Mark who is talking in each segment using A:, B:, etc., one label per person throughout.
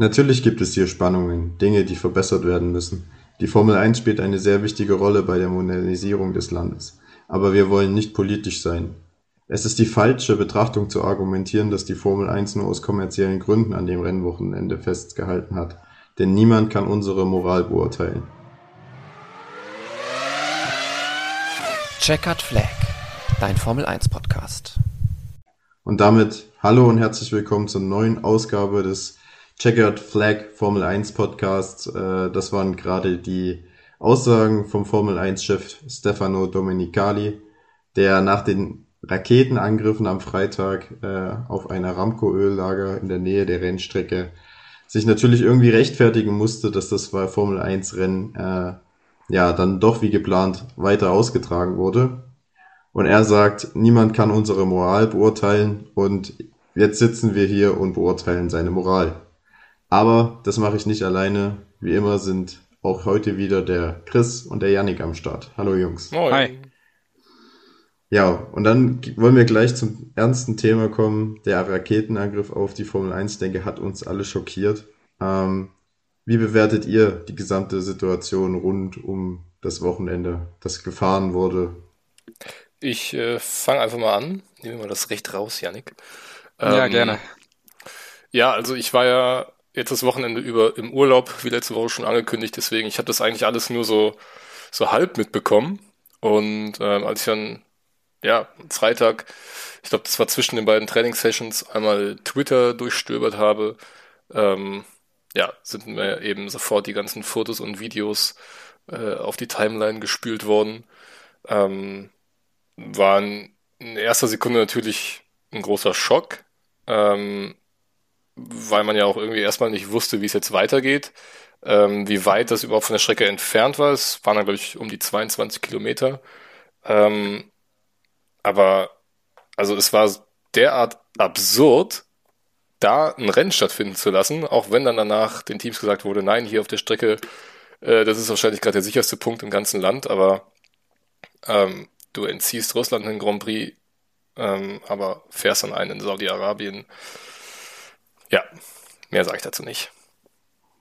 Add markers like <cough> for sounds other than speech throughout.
A: Natürlich gibt es hier Spannungen, Dinge, die verbessert werden müssen. Die Formel 1 spielt eine sehr wichtige Rolle bei der Modernisierung des Landes. Aber wir wollen nicht politisch sein. Es ist die falsche Betrachtung zu argumentieren, dass die Formel 1 nur aus kommerziellen Gründen an dem Rennwochenende festgehalten hat. Denn niemand kann unsere Moral beurteilen.
B: Checkered Flag, dein Formel 1 Podcast.
A: Und damit hallo und herzlich willkommen zur neuen Ausgabe des Checkered Flag Formel 1 Podcast. Äh, das waren gerade die Aussagen vom Formel 1 Chef Stefano Domenicali, der nach den Raketenangriffen am Freitag äh, auf ein Aramco-Öllager in der Nähe der Rennstrecke sich natürlich irgendwie rechtfertigen musste, dass das Formel 1 Rennen äh, ja dann doch wie geplant weiter ausgetragen wurde. Und er sagt, niemand kann unsere Moral beurteilen und jetzt sitzen wir hier und beurteilen seine Moral. Aber das mache ich nicht alleine. Wie immer sind auch heute wieder der Chris und der Yannick am Start. Hallo Jungs.
C: Moin. Hi.
A: Ja, und dann wollen wir gleich zum ernsten Thema kommen. Der Raketenangriff auf die Formel 1, denke, hat uns alle schockiert. Ähm, wie bewertet ihr die gesamte Situation rund um das Wochenende, das gefahren wurde?
C: Ich äh, fange einfach mal an. Nehmen wir mal das Recht raus, Yannick.
D: Ähm, ja, gerne.
C: Ja, also ich war ja jetzt das Wochenende über im Urlaub, wie letzte Woche schon angekündigt, deswegen, ich habe das eigentlich alles nur so, so halb mitbekommen. Und ähm, als ich dann, ja, Freitag, ich glaube, das war zwischen den beiden Trainingssessions, einmal Twitter durchstöbert habe, ähm, ja, sind mir eben sofort die ganzen Fotos und Videos äh, auf die Timeline gespült worden. Ähm, waren in erster Sekunde natürlich ein großer Schock. Ähm, weil man ja auch irgendwie erstmal nicht wusste, wie es jetzt weitergeht, ähm, wie weit das überhaupt von der Strecke entfernt war. Es waren dann, glaube ich, um die 22 Kilometer. Ähm, aber also es war derart absurd, da ein Rennen stattfinden zu lassen, auch wenn dann danach den Teams gesagt wurde, nein, hier auf der Strecke, äh, das ist wahrscheinlich gerade der sicherste Punkt im ganzen Land, aber ähm, du entziehst Russland einen Grand Prix, ähm, aber fährst dann einen in Saudi-Arabien. Ja, mehr sage ich dazu nicht.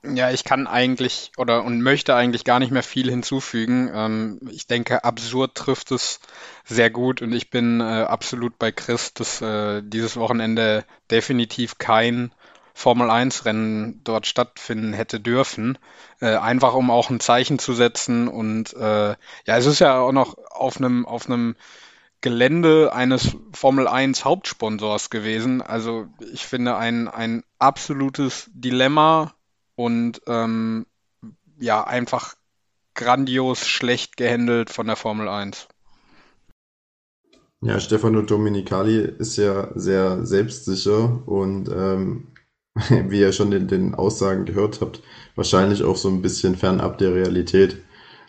D: Ja, ich kann eigentlich oder und möchte eigentlich gar nicht mehr viel hinzufügen. Ähm, ich denke, absurd trifft es sehr gut und ich bin äh, absolut bei Chris, dass äh, dieses Wochenende definitiv kein Formel 1 Rennen dort stattfinden hätte dürfen. Äh, einfach um auch ein Zeichen zu setzen und äh, ja, es ist ja auch noch auf einem auf einem Gelände eines Formel 1 Hauptsponsors gewesen. Also ich finde ein, ein absolutes Dilemma und ähm, ja, einfach grandios schlecht gehandelt von der Formel 1.
A: Ja, Stefano Dominicali ist ja sehr selbstsicher und ähm, <laughs> wie ihr schon in den Aussagen gehört habt, wahrscheinlich auch so ein bisschen fernab der Realität.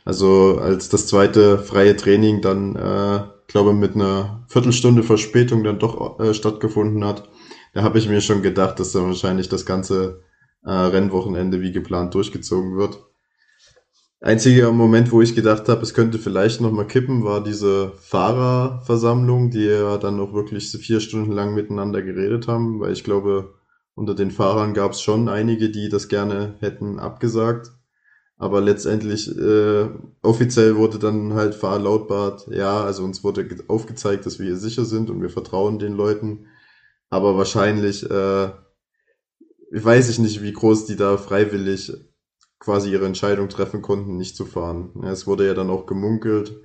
A: Also als das zweite freie Training dann äh, glaube mit einer Viertelstunde Verspätung dann doch äh, stattgefunden hat. Da habe ich mir schon gedacht, dass dann wahrscheinlich das ganze äh, Rennwochenende wie geplant durchgezogen wird. Einziger Moment, wo ich gedacht habe, es könnte vielleicht nochmal kippen, war diese Fahrerversammlung, die ja dann noch wirklich vier Stunden lang miteinander geredet haben, weil ich glaube, unter den Fahrern gab es schon einige, die das gerne hätten abgesagt. Aber letztendlich, äh, offiziell wurde dann halt verlautbart, ja, also uns wurde aufgezeigt, dass wir hier sicher sind und wir vertrauen den Leuten. Aber wahrscheinlich, äh, weiß ich nicht, wie groß die da freiwillig quasi ihre Entscheidung treffen konnten, nicht zu fahren. Es wurde ja dann auch gemunkelt,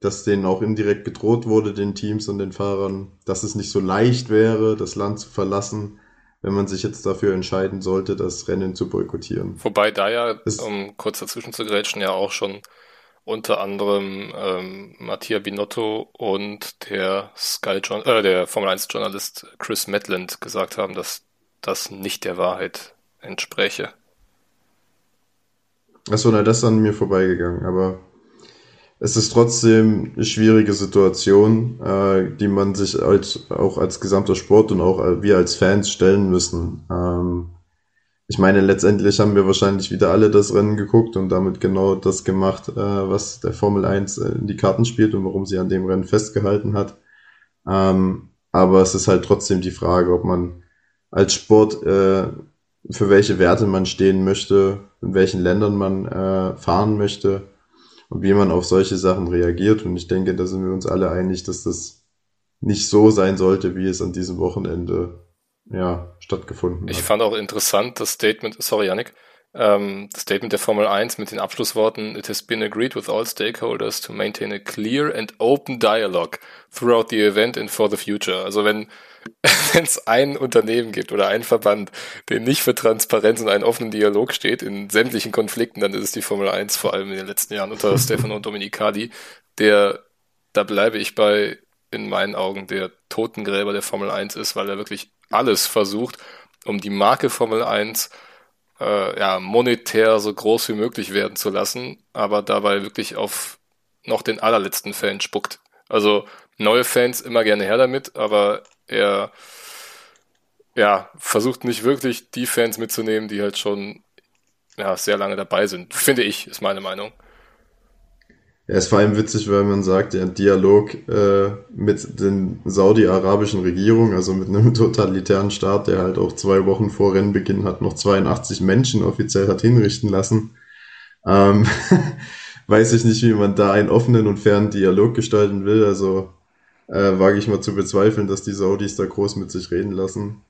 A: dass denen auch indirekt gedroht wurde, den Teams und den Fahrern, dass es nicht so leicht wäre, das Land zu verlassen wenn man sich jetzt dafür entscheiden sollte, das Rennen zu boykottieren.
C: Wobei da ja, um kurz dazwischen zu grätschen, ja auch schon unter anderem ähm, Mattia Binotto und der Sky äh, der Formel 1 Journalist Chris Medland gesagt haben, dass das nicht der Wahrheit entspräche.
A: Achso, na, das ist an mir vorbeigegangen, aber es ist trotzdem eine schwierige Situation, äh, die man sich als, auch als gesamter Sport und auch wir als Fans stellen müssen. Ähm, ich meine, letztendlich haben wir wahrscheinlich wieder alle das Rennen geguckt und damit genau das gemacht, äh, was der Formel 1 in die Karten spielt und warum sie an dem Rennen festgehalten hat. Ähm, aber es ist halt trotzdem die Frage, ob man als Sport äh, für welche Werte man stehen möchte, in welchen Ländern man äh, fahren möchte und wie man auf solche Sachen reagiert. Und ich denke, da sind wir uns alle einig, dass das nicht so sein sollte, wie es an diesem Wochenende ja, stattgefunden
C: hat. Ich fand auch interessant das Statement, sorry Yannick, ähm, das Statement der Formel 1 mit den Abschlussworten, it has been agreed with all stakeholders to maintain a clear and open dialogue throughout the event and for the future. Also wenn <laughs> wenn es ein Unternehmen gibt oder einen Verband, der nicht für Transparenz und einen offenen Dialog steht in sämtlichen Konflikten, dann ist es die Formel 1, vor allem in den letzten Jahren unter <laughs> Stefano Dominicali, der, da bleibe ich bei, in meinen Augen, der Totengräber der Formel 1 ist, weil er wirklich alles versucht, um die Marke Formel 1 äh, ja, monetär so groß wie möglich werden zu lassen, aber dabei wirklich auf noch den allerletzten Fan spuckt. Also neue Fans immer gerne her damit, aber er ja, versucht nicht wirklich die Fans mitzunehmen, die halt schon ja, sehr lange dabei sind. Finde ich, ist meine Meinung.
A: Er ist vor allem witzig, weil man sagt, der Dialog äh, mit den saudi-arabischen Regierungen, also mit einem <laughs> totalitären Staat, der halt auch zwei Wochen vor Rennbeginn hat noch 82 Menschen offiziell hat hinrichten lassen. Ähm, <laughs> weiß ich nicht, wie man da einen offenen und fairen Dialog gestalten will. Also äh, wage ich mal zu bezweifeln, dass die Saudis da groß mit sich reden lassen.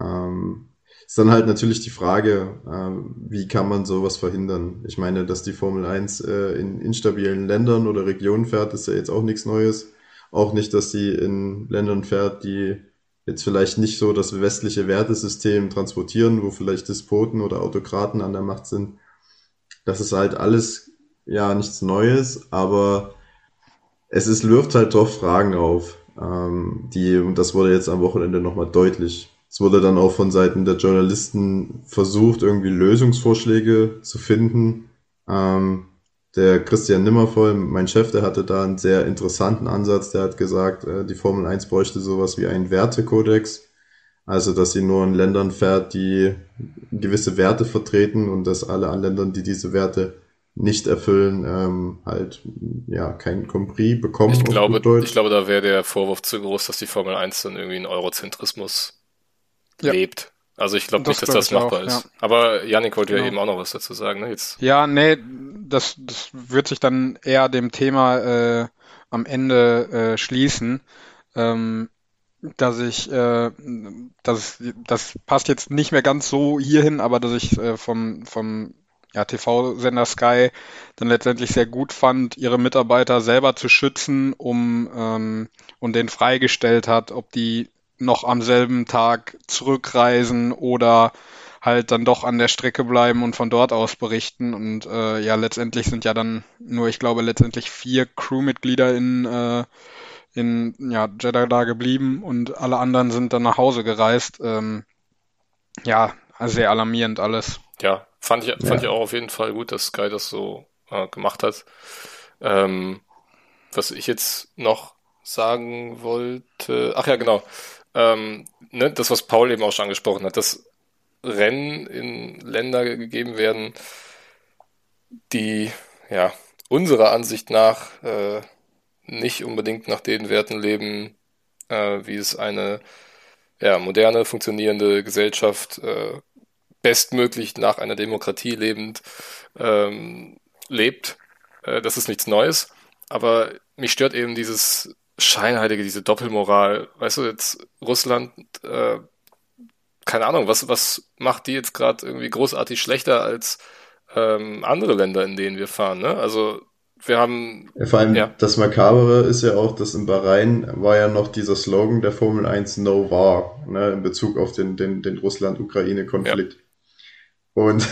A: Ähm, ist dann halt natürlich die Frage, äh, wie kann man sowas verhindern? Ich meine, dass die Formel 1 äh, in instabilen Ländern oder Regionen fährt, ist ja jetzt auch nichts Neues. Auch nicht, dass sie in Ländern fährt, die jetzt vielleicht nicht so das westliche Wertesystem transportieren, wo vielleicht Despoten oder Autokraten an der Macht sind. Das ist halt alles ja nichts Neues, aber es ist, wirft halt doch Fragen auf, ähm, die, und das wurde jetzt am Wochenende nochmal deutlich, es wurde dann auch von Seiten der Journalisten versucht, irgendwie Lösungsvorschläge zu finden. Ähm, der Christian Nimmervoll, mein Chef, der hatte da einen sehr interessanten Ansatz. Der hat gesagt, äh, die Formel 1 bräuchte sowas wie einen Wertekodex. Also, dass sie nur in Ländern fährt, die gewisse Werte vertreten und dass alle an Ländern, die diese Werte nicht erfüllen, ähm, halt ja kein Compris bekommen.
C: Ich glaube, ich glaube, da wäre der Vorwurf zu groß, dass die Formel 1 dann irgendwie einen Eurozentrismus ja. lebt. Also ich glaube nicht, dass das machbar auch, ist. Ja. Aber Janik wollte genau. ja eben auch noch was dazu sagen. Ne? Jetzt.
D: Ja, nee, das, das wird sich dann eher dem Thema äh, am Ende äh, schließen. Ähm, dass ich, äh, das, das passt jetzt nicht mehr ganz so hierhin, aber dass ich äh, vom, vom ja, TV-Sender Sky dann letztendlich sehr gut fand, ihre Mitarbeiter selber zu schützen, um ähm, und den freigestellt hat, ob die noch am selben Tag zurückreisen oder halt dann doch an der Strecke bleiben und von dort aus berichten. Und äh, ja, letztendlich sind ja dann nur, ich glaube, letztendlich vier Crewmitglieder in, äh, in ja, Jeddah da geblieben und alle anderen sind dann nach Hause gereist. Ähm, ja, sehr alarmierend alles.
C: Ja, fand ich, fand ja. ich auch auf jeden Fall gut, dass Sky das so äh, gemacht hat. Ähm, was ich jetzt noch sagen wollte, ach ja, genau ähm, ne, das, was Paul eben auch schon angesprochen hat, dass Rennen in Länder gegeben werden, die ja unserer Ansicht nach äh, nicht unbedingt nach den Werten leben, äh, wie es eine ja, moderne, funktionierende Gesellschaft äh, bestmöglich nach einer Demokratie lebend ähm, lebt. Äh, das ist nichts Neues. Aber mich stört eben dieses Scheinheilige, diese Doppelmoral. Weißt du, jetzt Russland, äh, keine Ahnung, was, was macht die jetzt gerade irgendwie großartig schlechter als ähm, andere Länder, in denen wir fahren? Ne? Also wir haben.
A: Vor allem ja. das Makabere ist ja auch, dass in Bahrain war ja noch dieser Slogan der Formel 1 No War, ne, in Bezug auf den, den, den Russland-Ukraine-Konflikt. Ja. Und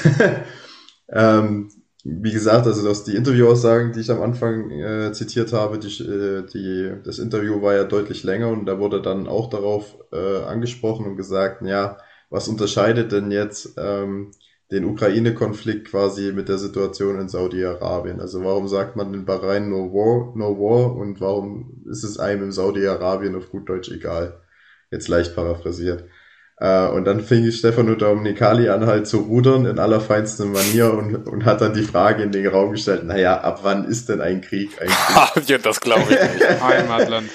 A: <laughs> ähm, wie gesagt, also dass die Interviewaussagen, die ich am Anfang äh, zitiert habe, die, äh, die, das Interview war ja deutlich länger und da wurde dann auch darauf äh, angesprochen und gesagt, ja, was unterscheidet denn jetzt ähm, den Ukraine-Konflikt quasi mit der Situation in Saudi-Arabien? Also warum sagt man in Bahrain no war, no war und warum ist es einem in Saudi-Arabien auf gut Deutsch egal? Jetzt leicht paraphrasiert. Äh, und dann fing Stefano Dominicali an halt zu rudern in allerfeinster Manier und, und hat dann die Frage in den Raum gestellt, naja, ab wann ist denn ein Krieg
C: eigentlich? <laughs> ja, das glaube ich nicht. <laughs>
D: Heimatland.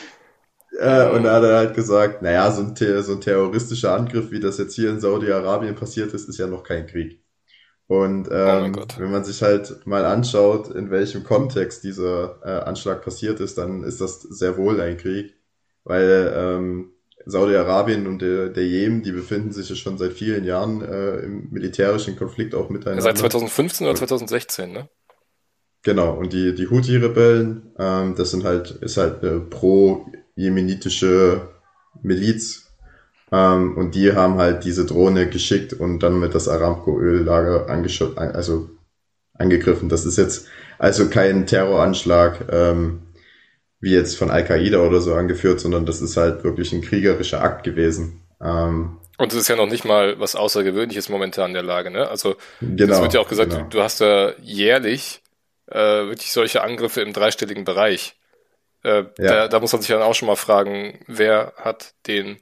A: Äh, und da hat er halt gesagt, naja, so ein, so ein terroristischer Angriff, wie das jetzt hier in Saudi-Arabien passiert ist, ist ja noch kein Krieg. Und
C: Oh
A: ähm,
C: Gott.
A: wenn man sich halt mal anschaut, in welchem Kontext dieser äh, Anschlag passiert ist, dann ist das sehr wohl ein Krieg, weil ähm, Saudi-Arabien und der, der Jemen, die befinden sich ja schon seit vielen Jahren äh, im militärischen Konflikt auch miteinander.
C: Seit 2015 oder 2016, ne?
A: Genau, und die, die Houthi-Rebellen, ähm, das sind halt, ist halt eine pro-jemenitische Miliz. Ähm, und die haben halt diese Drohne geschickt und dann mit das Aramco-Öllager also angegriffen. Das ist jetzt also kein Terroranschlag, ähm, wie jetzt von Al-Qaida oder so angeführt, sondern das ist halt wirklich ein kriegerischer Akt gewesen. Ähm,
C: Und es ist ja noch nicht mal was Außergewöhnliches momentan in der Lage, ne? Also
A: genau.
C: es wird ja auch gesagt,
A: genau.
C: du, du hast ja jährlich äh, wirklich solche Angriffe im dreistelligen Bereich. Äh,
A: Ja.
C: da, da muss man sich dann auch schon mal fragen, wer hat den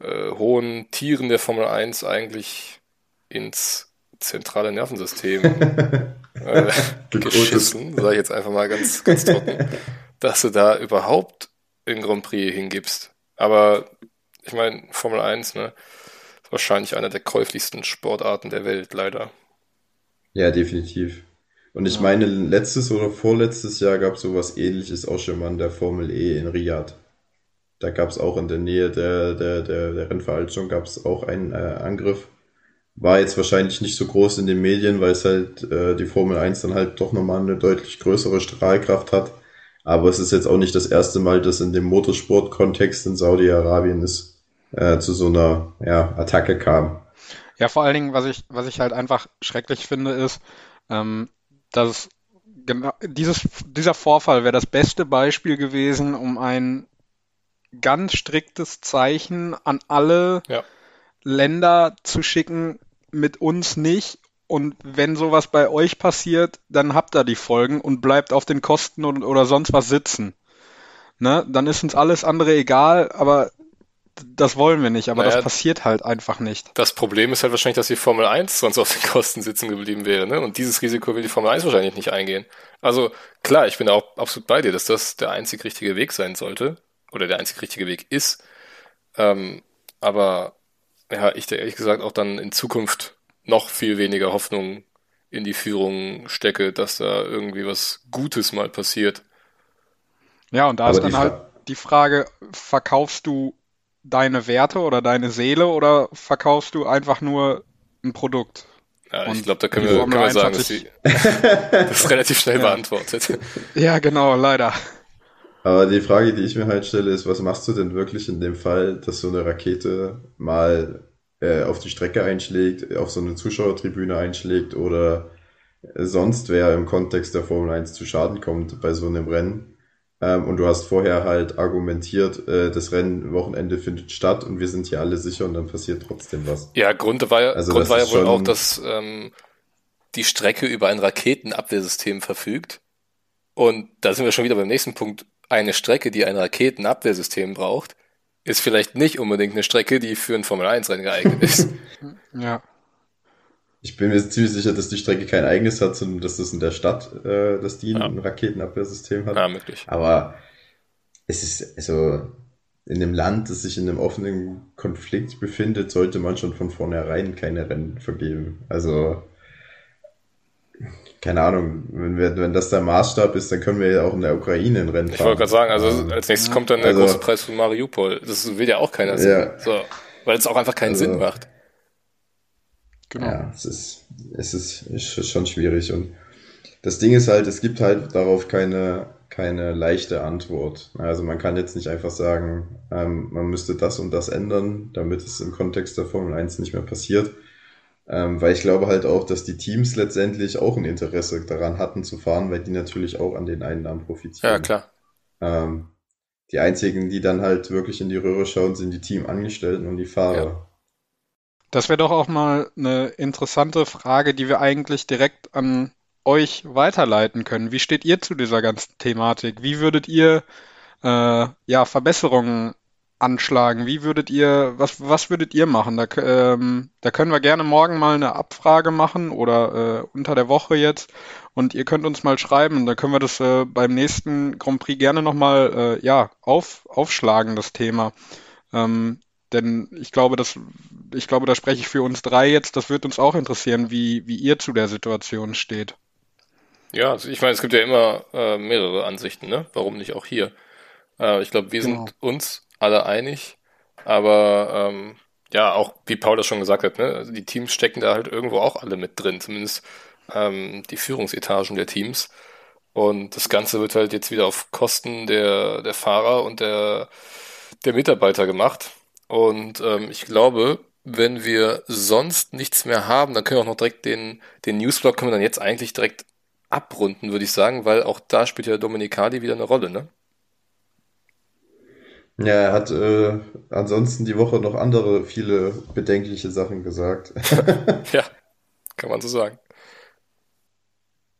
C: äh, hohen Tieren der Formel 1 eigentlich ins zentrale Nervensystem <laughs> äh, geschissen, sage ich jetzt einfach mal ganz, ganz trocken, <laughs> dass du da überhaupt in Grand Prix hingibst. Aber ich meine, Formel 1, ne, ist wahrscheinlich eine der käuflichsten Sportarten der Welt, leider.
A: Ja, definitiv. Und ich
D: Ja.
A: meine, letztes oder vorletztes Jahr gab es sowas ähnliches auch schon mal in der Formel E in Riyadh. Da gab es auch in der Nähe der, der, der, der Rennveranstaltung gab es auch einen äh, Angriff. War jetzt wahrscheinlich nicht so groß in den Medien, weil es halt äh, die Formel 1 dann halt doch nochmal eine deutlich größere Strahlkraft hat. Aber es ist jetzt auch nicht das erste Mal, dass in dem Motorsport-Kontext in Saudi-Arabien es äh, zu so einer ja, Attacke kam.
D: Ja, vor allen Dingen, was ich, was ich halt einfach schrecklich finde, ist, ähm, dass genau dieses, dieser Vorfall wäre das beste Beispiel gewesen, um ein ganz striktes Zeichen an alle
C: Ja.
D: Länder zu schicken, mit uns nicht. Und wenn sowas bei euch passiert, dann habt ihr die Folgen und bleibt auf den Kosten und, oder sonst was sitzen. Ne? Dann ist uns alles andere egal, aber das wollen wir nicht. Aber
C: Naja,
D: das passiert halt einfach nicht.
C: Das Problem ist halt wahrscheinlich, dass die Formel 1 sonst auf den Kosten sitzen geblieben wäre, ne? Und dieses Risiko will die Formel 1 wahrscheinlich nicht eingehen. Also klar, ich bin da auch absolut bei dir, dass das der einzig richtige Weg sein sollte. Oder der einzig richtige Weg ist. Ähm, aber ja, ich da ehrlich gesagt auch dann in Zukunft noch viel weniger Hoffnung in die Führung stecke, dass da irgendwie was Gutes mal passiert.
D: Ja, und da
A: Aber
D: ist dann
A: die
D: halt die Frage, verkaufst du deine Werte oder deine Seele oder verkaufst du einfach nur ein Produkt?
C: Ja, ich
D: Und
C: glaube, da können wir, können wir
D: 1
C: sagen, dass die, <laughs> das ist relativ schnell
D: Ja.
C: beantwortet.
D: Ja, genau, leider.
A: Aber die Frage, die ich mir halt stelle, ist, was machst du denn wirklich in dem Fall, dass so eine Rakete mal äh, auf die Strecke einschlägt, auf so eine Zuschauertribüne einschlägt oder sonst wer im Kontext der Formel 1 zu Schaden kommt bei so einem Rennen? Ähm, und du hast vorher halt argumentiert, äh, das Rennen Wochenende findet statt und wir sind hier alle sicher und dann passiert trotzdem was.
C: Ja, Grund war ja,
A: Also
C: Grund war ja wohl auch, dass ähm, die Strecke über ein Raketenabwehrsystem verfügt. Und da sind wir schon wieder beim nächsten Punkt. Eine Strecke, die ein Raketenabwehrsystem braucht, ist vielleicht nicht unbedingt eine Strecke, die für ein Formel-1-Rennen geeignet ist. <laughs>
D: Ja.
A: Ich bin mir ziemlich sicher, dass die Strecke kein eigenes hat, sondern dass das in der Stadt, äh, dass die
C: Ja.
A: ein Raketenabwehrsystem hat.
C: ja, möglich.
A: Aber es ist, also, in einem Land, das sich in einem offenen Konflikt befindet, sollte man schon von vornherein keine Rennen vergeben. Also, keine Ahnung, wenn, wir, wenn das der Maßstab ist, dann können wir ja auch in der Ukraine ein Rennen
C: Ich
A: fahren.
C: wollte gerade sagen, also als nächstes kommt dann der
A: Also-
C: große Preis von Mariupol. Das will ja auch keiner sehen.
A: Ja.
C: So, weil es auch einfach keinen
A: Also-
C: Sinn macht.
D: Genau.
A: Ja, es ist, es ist, ist schon schwierig. Und das Ding ist halt, es gibt halt darauf keine, keine leichte Antwort. Also man kann jetzt nicht einfach sagen, ähm, man müsste das und das ändern, damit es im Kontext der Formel 1 nicht mehr passiert. Ähm, weil ich glaube halt auch, dass die Teams letztendlich auch ein Interesse daran hatten zu fahren, weil die natürlich auch an den Einnahmen profitieren.
C: Ja, klar.
A: Ähm, die einzigen, die dann halt wirklich in die Röhre schauen, sind die Teamangestellten und die Fahrer.
D: Das wäre doch auch mal eine interessante Frage, die wir eigentlich direkt an euch weiterleiten können. Wie steht ihr zu dieser ganzen Thematik? Wie würdet ihr äh, ja Verbesserungen anschlagen? Wie würdet ihr, was, was würdet ihr machen? Da, ähm, da können wir gerne morgen mal eine Abfrage machen oder äh, unter der Woche jetzt. Und ihr könnt uns mal schreiben. Da können wir das äh, beim nächsten Grand Prix gerne nochmal äh, ja, auf, aufschlagen, das Thema. Ähm, denn ich glaube, das, ich glaube, da spreche ich für uns drei jetzt. Das wird uns auch interessieren, wie, wie ihr zu der Situation steht.
C: Ja, also ich meine, es gibt ja immer äh, mehrere Ansichten, ne? Warum nicht auch hier? Äh, ich glaube, wir genau. sind uns alle einig, aber ähm, ja, auch wie Paul das schon gesagt hat, ne? Also die Teams stecken da halt irgendwo auch alle mit drin, zumindest ähm, die Führungsetagen der Teams. Und das Ganze wird halt jetzt wieder auf Kosten der, der Fahrer und der, der Mitarbeiter gemacht. Und ähm, ich glaube, wenn wir sonst nichts mehr haben, dann können wir auch noch direkt den, den Newsblog können wir dann jetzt eigentlich direkt abrunden, würde ich sagen, weil auch da spielt ja Dominikali wieder eine Rolle, ne?
A: Ja, er hat äh, ansonsten die Woche noch andere viele bedenkliche Sachen gesagt. <laughs>
C: ja, kann man so sagen.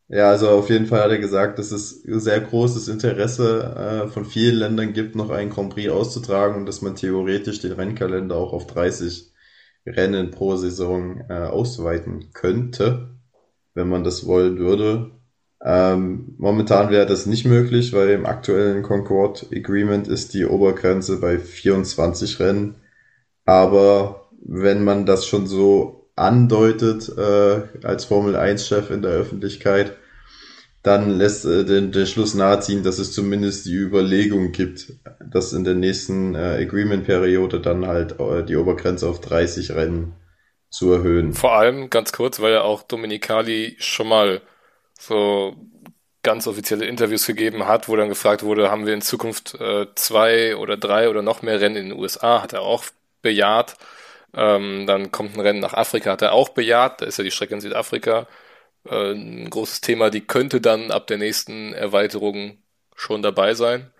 A: Ja, also auf jeden Fall hat er gesagt, dass es sehr großes Interesse äh, von vielen Ländern gibt, noch einen Grand Prix auszutragen und dass man theoretisch den Rennkalender auch auf 30 Rennen pro Saison äh, ausweiten könnte, wenn man das wollen würde. Ähm, momentan wäre das nicht möglich, weil im aktuellen Concord Agreement ist die Obergrenze bei 24 Rennen. Aber wenn man das schon so andeutet äh, als Formel 1-Chef in der Öffentlichkeit, dann lässt äh, den, den Schluss naheziehen, dass es zumindest die Überlegung gibt, dass in der nächsten äh, Agreement-Periode dann halt äh, die Obergrenze auf 30 Rennen zu erhöhen.
C: Vor allem ganz kurz, weil ja auch Dominikali schon mal so ganz offizielle Interviews gegeben hat, wo dann gefragt wurde, haben wir in Zukunft äh, zwei oder drei oder noch mehr Rennen in den USA, hat er auch bejaht. Ähm, dann kommt ein Rennen nach Afrika, hat er auch bejaht, da ist ja die Strecke in Südafrika. Äh, ein großes Thema, die könnte dann ab der nächsten Erweiterung schon dabei sein.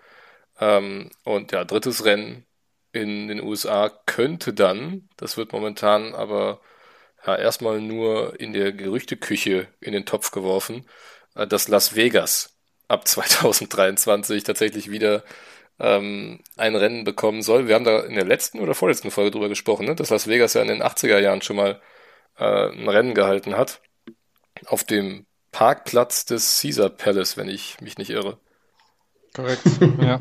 C: Ähm, und ja, drittes Rennen in den USA könnte dann, das wird momentan aber ja, erstmal nur in der Gerüchteküche in den Topf geworfen, äh, dass Las Vegas ab <laughs> 2023 tatsächlich wieder ähm, ein Rennen bekommen soll. Wir haben da in der letzten oder vorletzten Folge drüber gesprochen, ne? dass Las Vegas ja in den 80er Jahren schon mal äh, ein Rennen gehalten hat. Auf dem Parkplatz des Caesar Palace, wenn ich mich nicht irre.
D: Korrekt, <laughs> ja.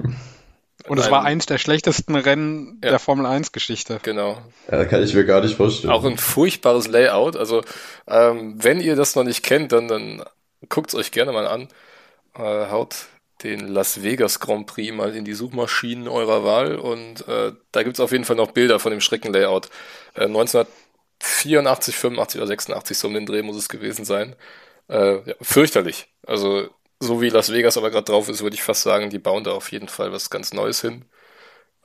D: Und es war eins der schlechtesten Rennen ja. der Formel 1 Geschichte.
C: Genau.
A: Ja, kann ich mir gar nicht vorstellen.
C: Auch ein furchtbares Layout. Also, ähm, wenn ihr das noch nicht kennt, dann, dann guckt es euch gerne mal an. Äh, haut den Las Vegas Grand Prix mal in die Suchmaschinen eurer Wahl und äh, da gibt's auf jeden Fall noch Bilder von dem Schreckenlayout. Äh, 1984, 85 oder 86 so um den Dreh muss es gewesen sein. Äh, ja, fürchterlich. Also so wie Las Vegas aber gerade drauf ist, würde ich fast sagen, die bauen da auf jeden Fall was ganz Neues hin.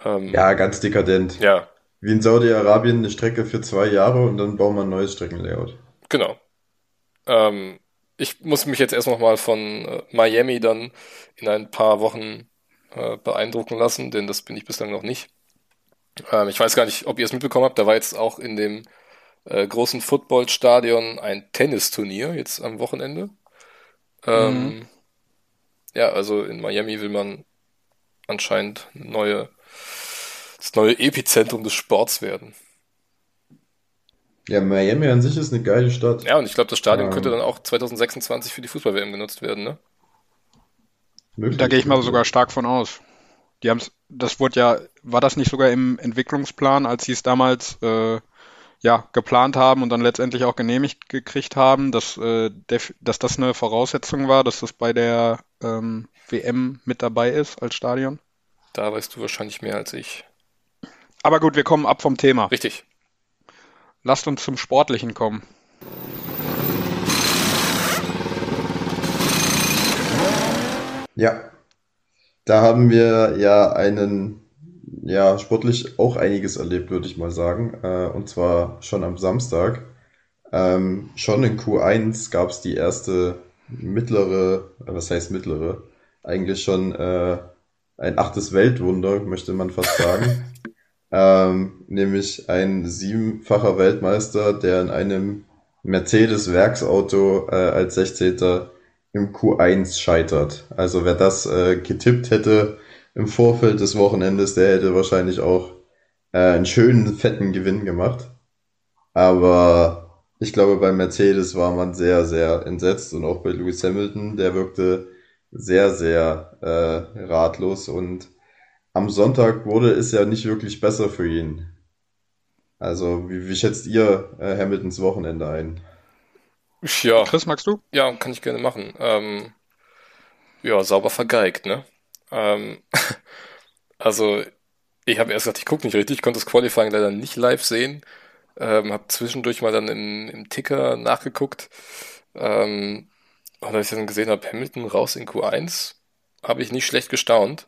A: Ähm, ja, ganz dekadent.
C: Ja.
A: Wie in Saudi-Arabien eine Strecke für zwei Jahre und dann bauen wir ein neues Streckenlayout.
C: Genau. Ähm, ich muss mich jetzt erst noch mal von äh, Miami dann in ein paar Wochen äh, beeindrucken lassen, denn das bin ich bislang noch nicht. Ähm, ich weiß gar nicht, ob ihr es mitbekommen habt, da war jetzt auch in dem äh, großen Footballstadion ein Tennisturnier jetzt am Wochenende. Ähm, mhm ja, also in Miami will man anscheinend neue, das neue Epizentrum des Sports werden.
A: Ja, Miami an sich ist eine geile Stadt.
C: Ja, und ich glaube, das Stadion ähm, könnte dann auch 2026 für die Fußball-WM genutzt werden, ne?
D: Möglich, da gehe ich mal sogar stark von aus. Die haben's, das wurde ja, war das nicht sogar im Entwicklungsplan, als sie es damals äh, ja, geplant haben und dann letztendlich auch genehmigt gekriegt haben, dass, äh, dass das eine Voraussetzung war, dass das bei der ähm, WM mit dabei ist als Stadion?
C: Da weißt du wahrscheinlich mehr als ich.
D: Aber gut, wir kommen ab vom Thema.
C: Richtig.
D: Lasst uns zum Sportlichen kommen.
A: Ja, da haben wir ja einen ja, sportlich auch einiges erlebt, würde ich mal sagen. Äh, und zwar schon am Samstag. Ähm, schon in Q1 gab es die erste mittlere, äh, was heißt mittlere? Eigentlich schon äh, ein achtes Weltwunder, möchte man fast sagen. <laughs> ähm, nämlich ein siebenfacher Weltmeister, der in einem Mercedes-Werksauto äh, als 16. im Q1 scheitert. Also wer das äh, getippt hätte, im Vorfeld des Wochenendes, der hätte wahrscheinlich auch äh, einen schönen, fetten Gewinn gemacht. Aber ich glaube, bei Mercedes war man sehr, sehr entsetzt und auch bei Lewis Hamilton, der wirkte sehr, sehr äh, ratlos und am Sonntag wurde es ja nicht wirklich besser für ihn. Also, wie, wie schätzt ihr äh, Hamiltons Wochenende ein?
C: Ja,
D: Chris, magst du?
C: ja, kann ich gerne machen. Ähm, ja, sauber vergeigt, ne? Ähm, <laughs> also, ich habe erst gesagt, ich gucke nicht richtig, ich konnte das Qualifying leider nicht live sehen. Ähm, habe zwischendurch mal dann im, im Ticker nachgeguckt. Ähm, und als ich dann gesehen habe, Hamilton raus in Q1, habe ich nicht schlecht gestaunt.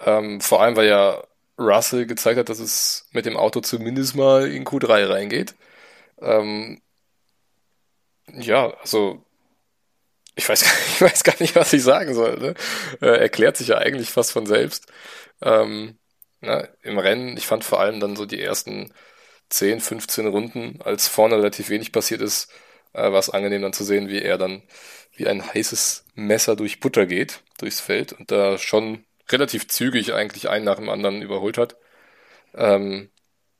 C: Ähm, vor allem, weil ja Russell gezeigt hat, dass es mit dem Auto zumindest mal in Q3 reingeht. Ähm, ja, also ich weiß, <laughs> ich weiß gar nicht, was ich sagen soll. Ne? Äh, erklärt sich ja eigentlich fast von selbst. Ähm, na, Im Rennen, ich fand vor allem dann so die ersten 10, 15 Runden, als vorne relativ wenig passiert ist, äh, war es angenehm dann zu sehen, wie er dann wie ein heißes Messer durch Butter geht, durchs Feld und da schon relativ zügig eigentlich einen nach dem anderen überholt hat. Ähm,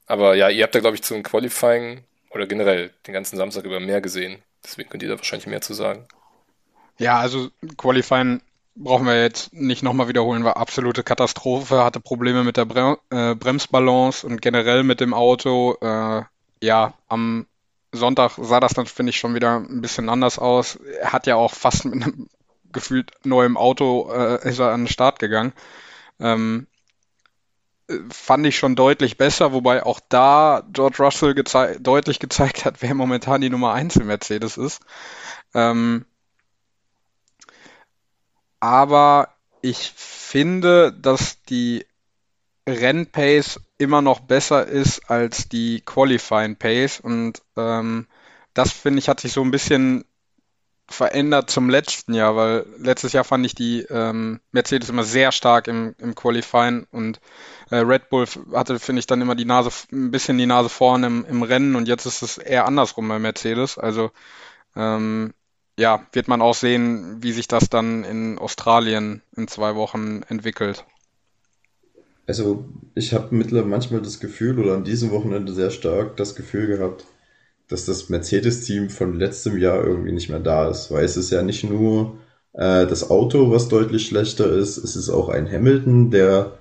C: aber ja, ihr habt da, glaube ich, zum Qualifying oder generell den ganzen Samstag über mehr gesehen. Deswegen könnt ihr da wahrscheinlich mehr zu sagen.
D: Ja, also Qualifying brauchen wir jetzt nicht nochmal wiederholen, war absolute Katastrophe, hatte Probleme mit der Bre äh, Bremsbalance und generell mit dem Auto. Äh, ja, am Sonntag sah das dann, finde ich, schon wieder ein bisschen anders aus. Er hat ja auch fast mit einem gefühlt neuem Auto äh, ist er an den Start gegangen. Ähm, fand ich schon deutlich besser, wobei auch da George Russell gezei deutlich gezeigt hat, wer momentan die Nummer 1 im Mercedes ist. Ähm, aber ich finde, dass die Rennpace immer noch besser ist als die Qualifying Pace. Und ähm, das finde ich hat sich so ein bisschen verändert zum letzten Jahr, weil letztes Jahr fand ich die ähm, Mercedes immer sehr stark im, im Qualifying. Und äh, Red Bull hatte, finde ich, dann immer die Nase, ein bisschen die Nase vorne im, im Rennen. Und jetzt ist es eher andersrum bei Mercedes. Also ähm, ja, wird man auch sehen, wie sich das dann in Australien in zwei Wochen entwickelt.
A: Also, ich habe mittlerweile manchmal das Gefühl, oder an diesem Wochenende sehr stark das Gefühl gehabt, dass das Mercedes-Team von letztem Jahr irgendwie nicht mehr da ist. Weil es ist ja nicht nur äh, das Auto, was deutlich schlechter ist, es ist auch ein Hamilton, der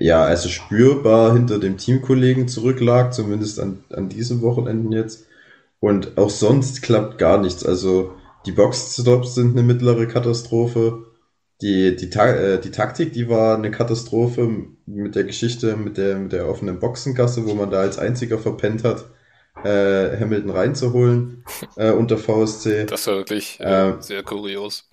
A: ja also spürbar hinter dem Teamkollegen zurücklag, zumindest an, an diesem Wochenenden jetzt. Und auch sonst klappt gar nichts. Also die Boxstops sind eine mittlere Katastrophe. Die, die, Ta äh, die Taktik, die war eine Katastrophe mit der Geschichte, mit der, mit der offenen Boxengasse, wo man da als einziger verpennt hat äh, Hamilton reinzuholen <laughs> äh, unter VSC.
C: Das war wirklich äh, ähm, sehr kurios.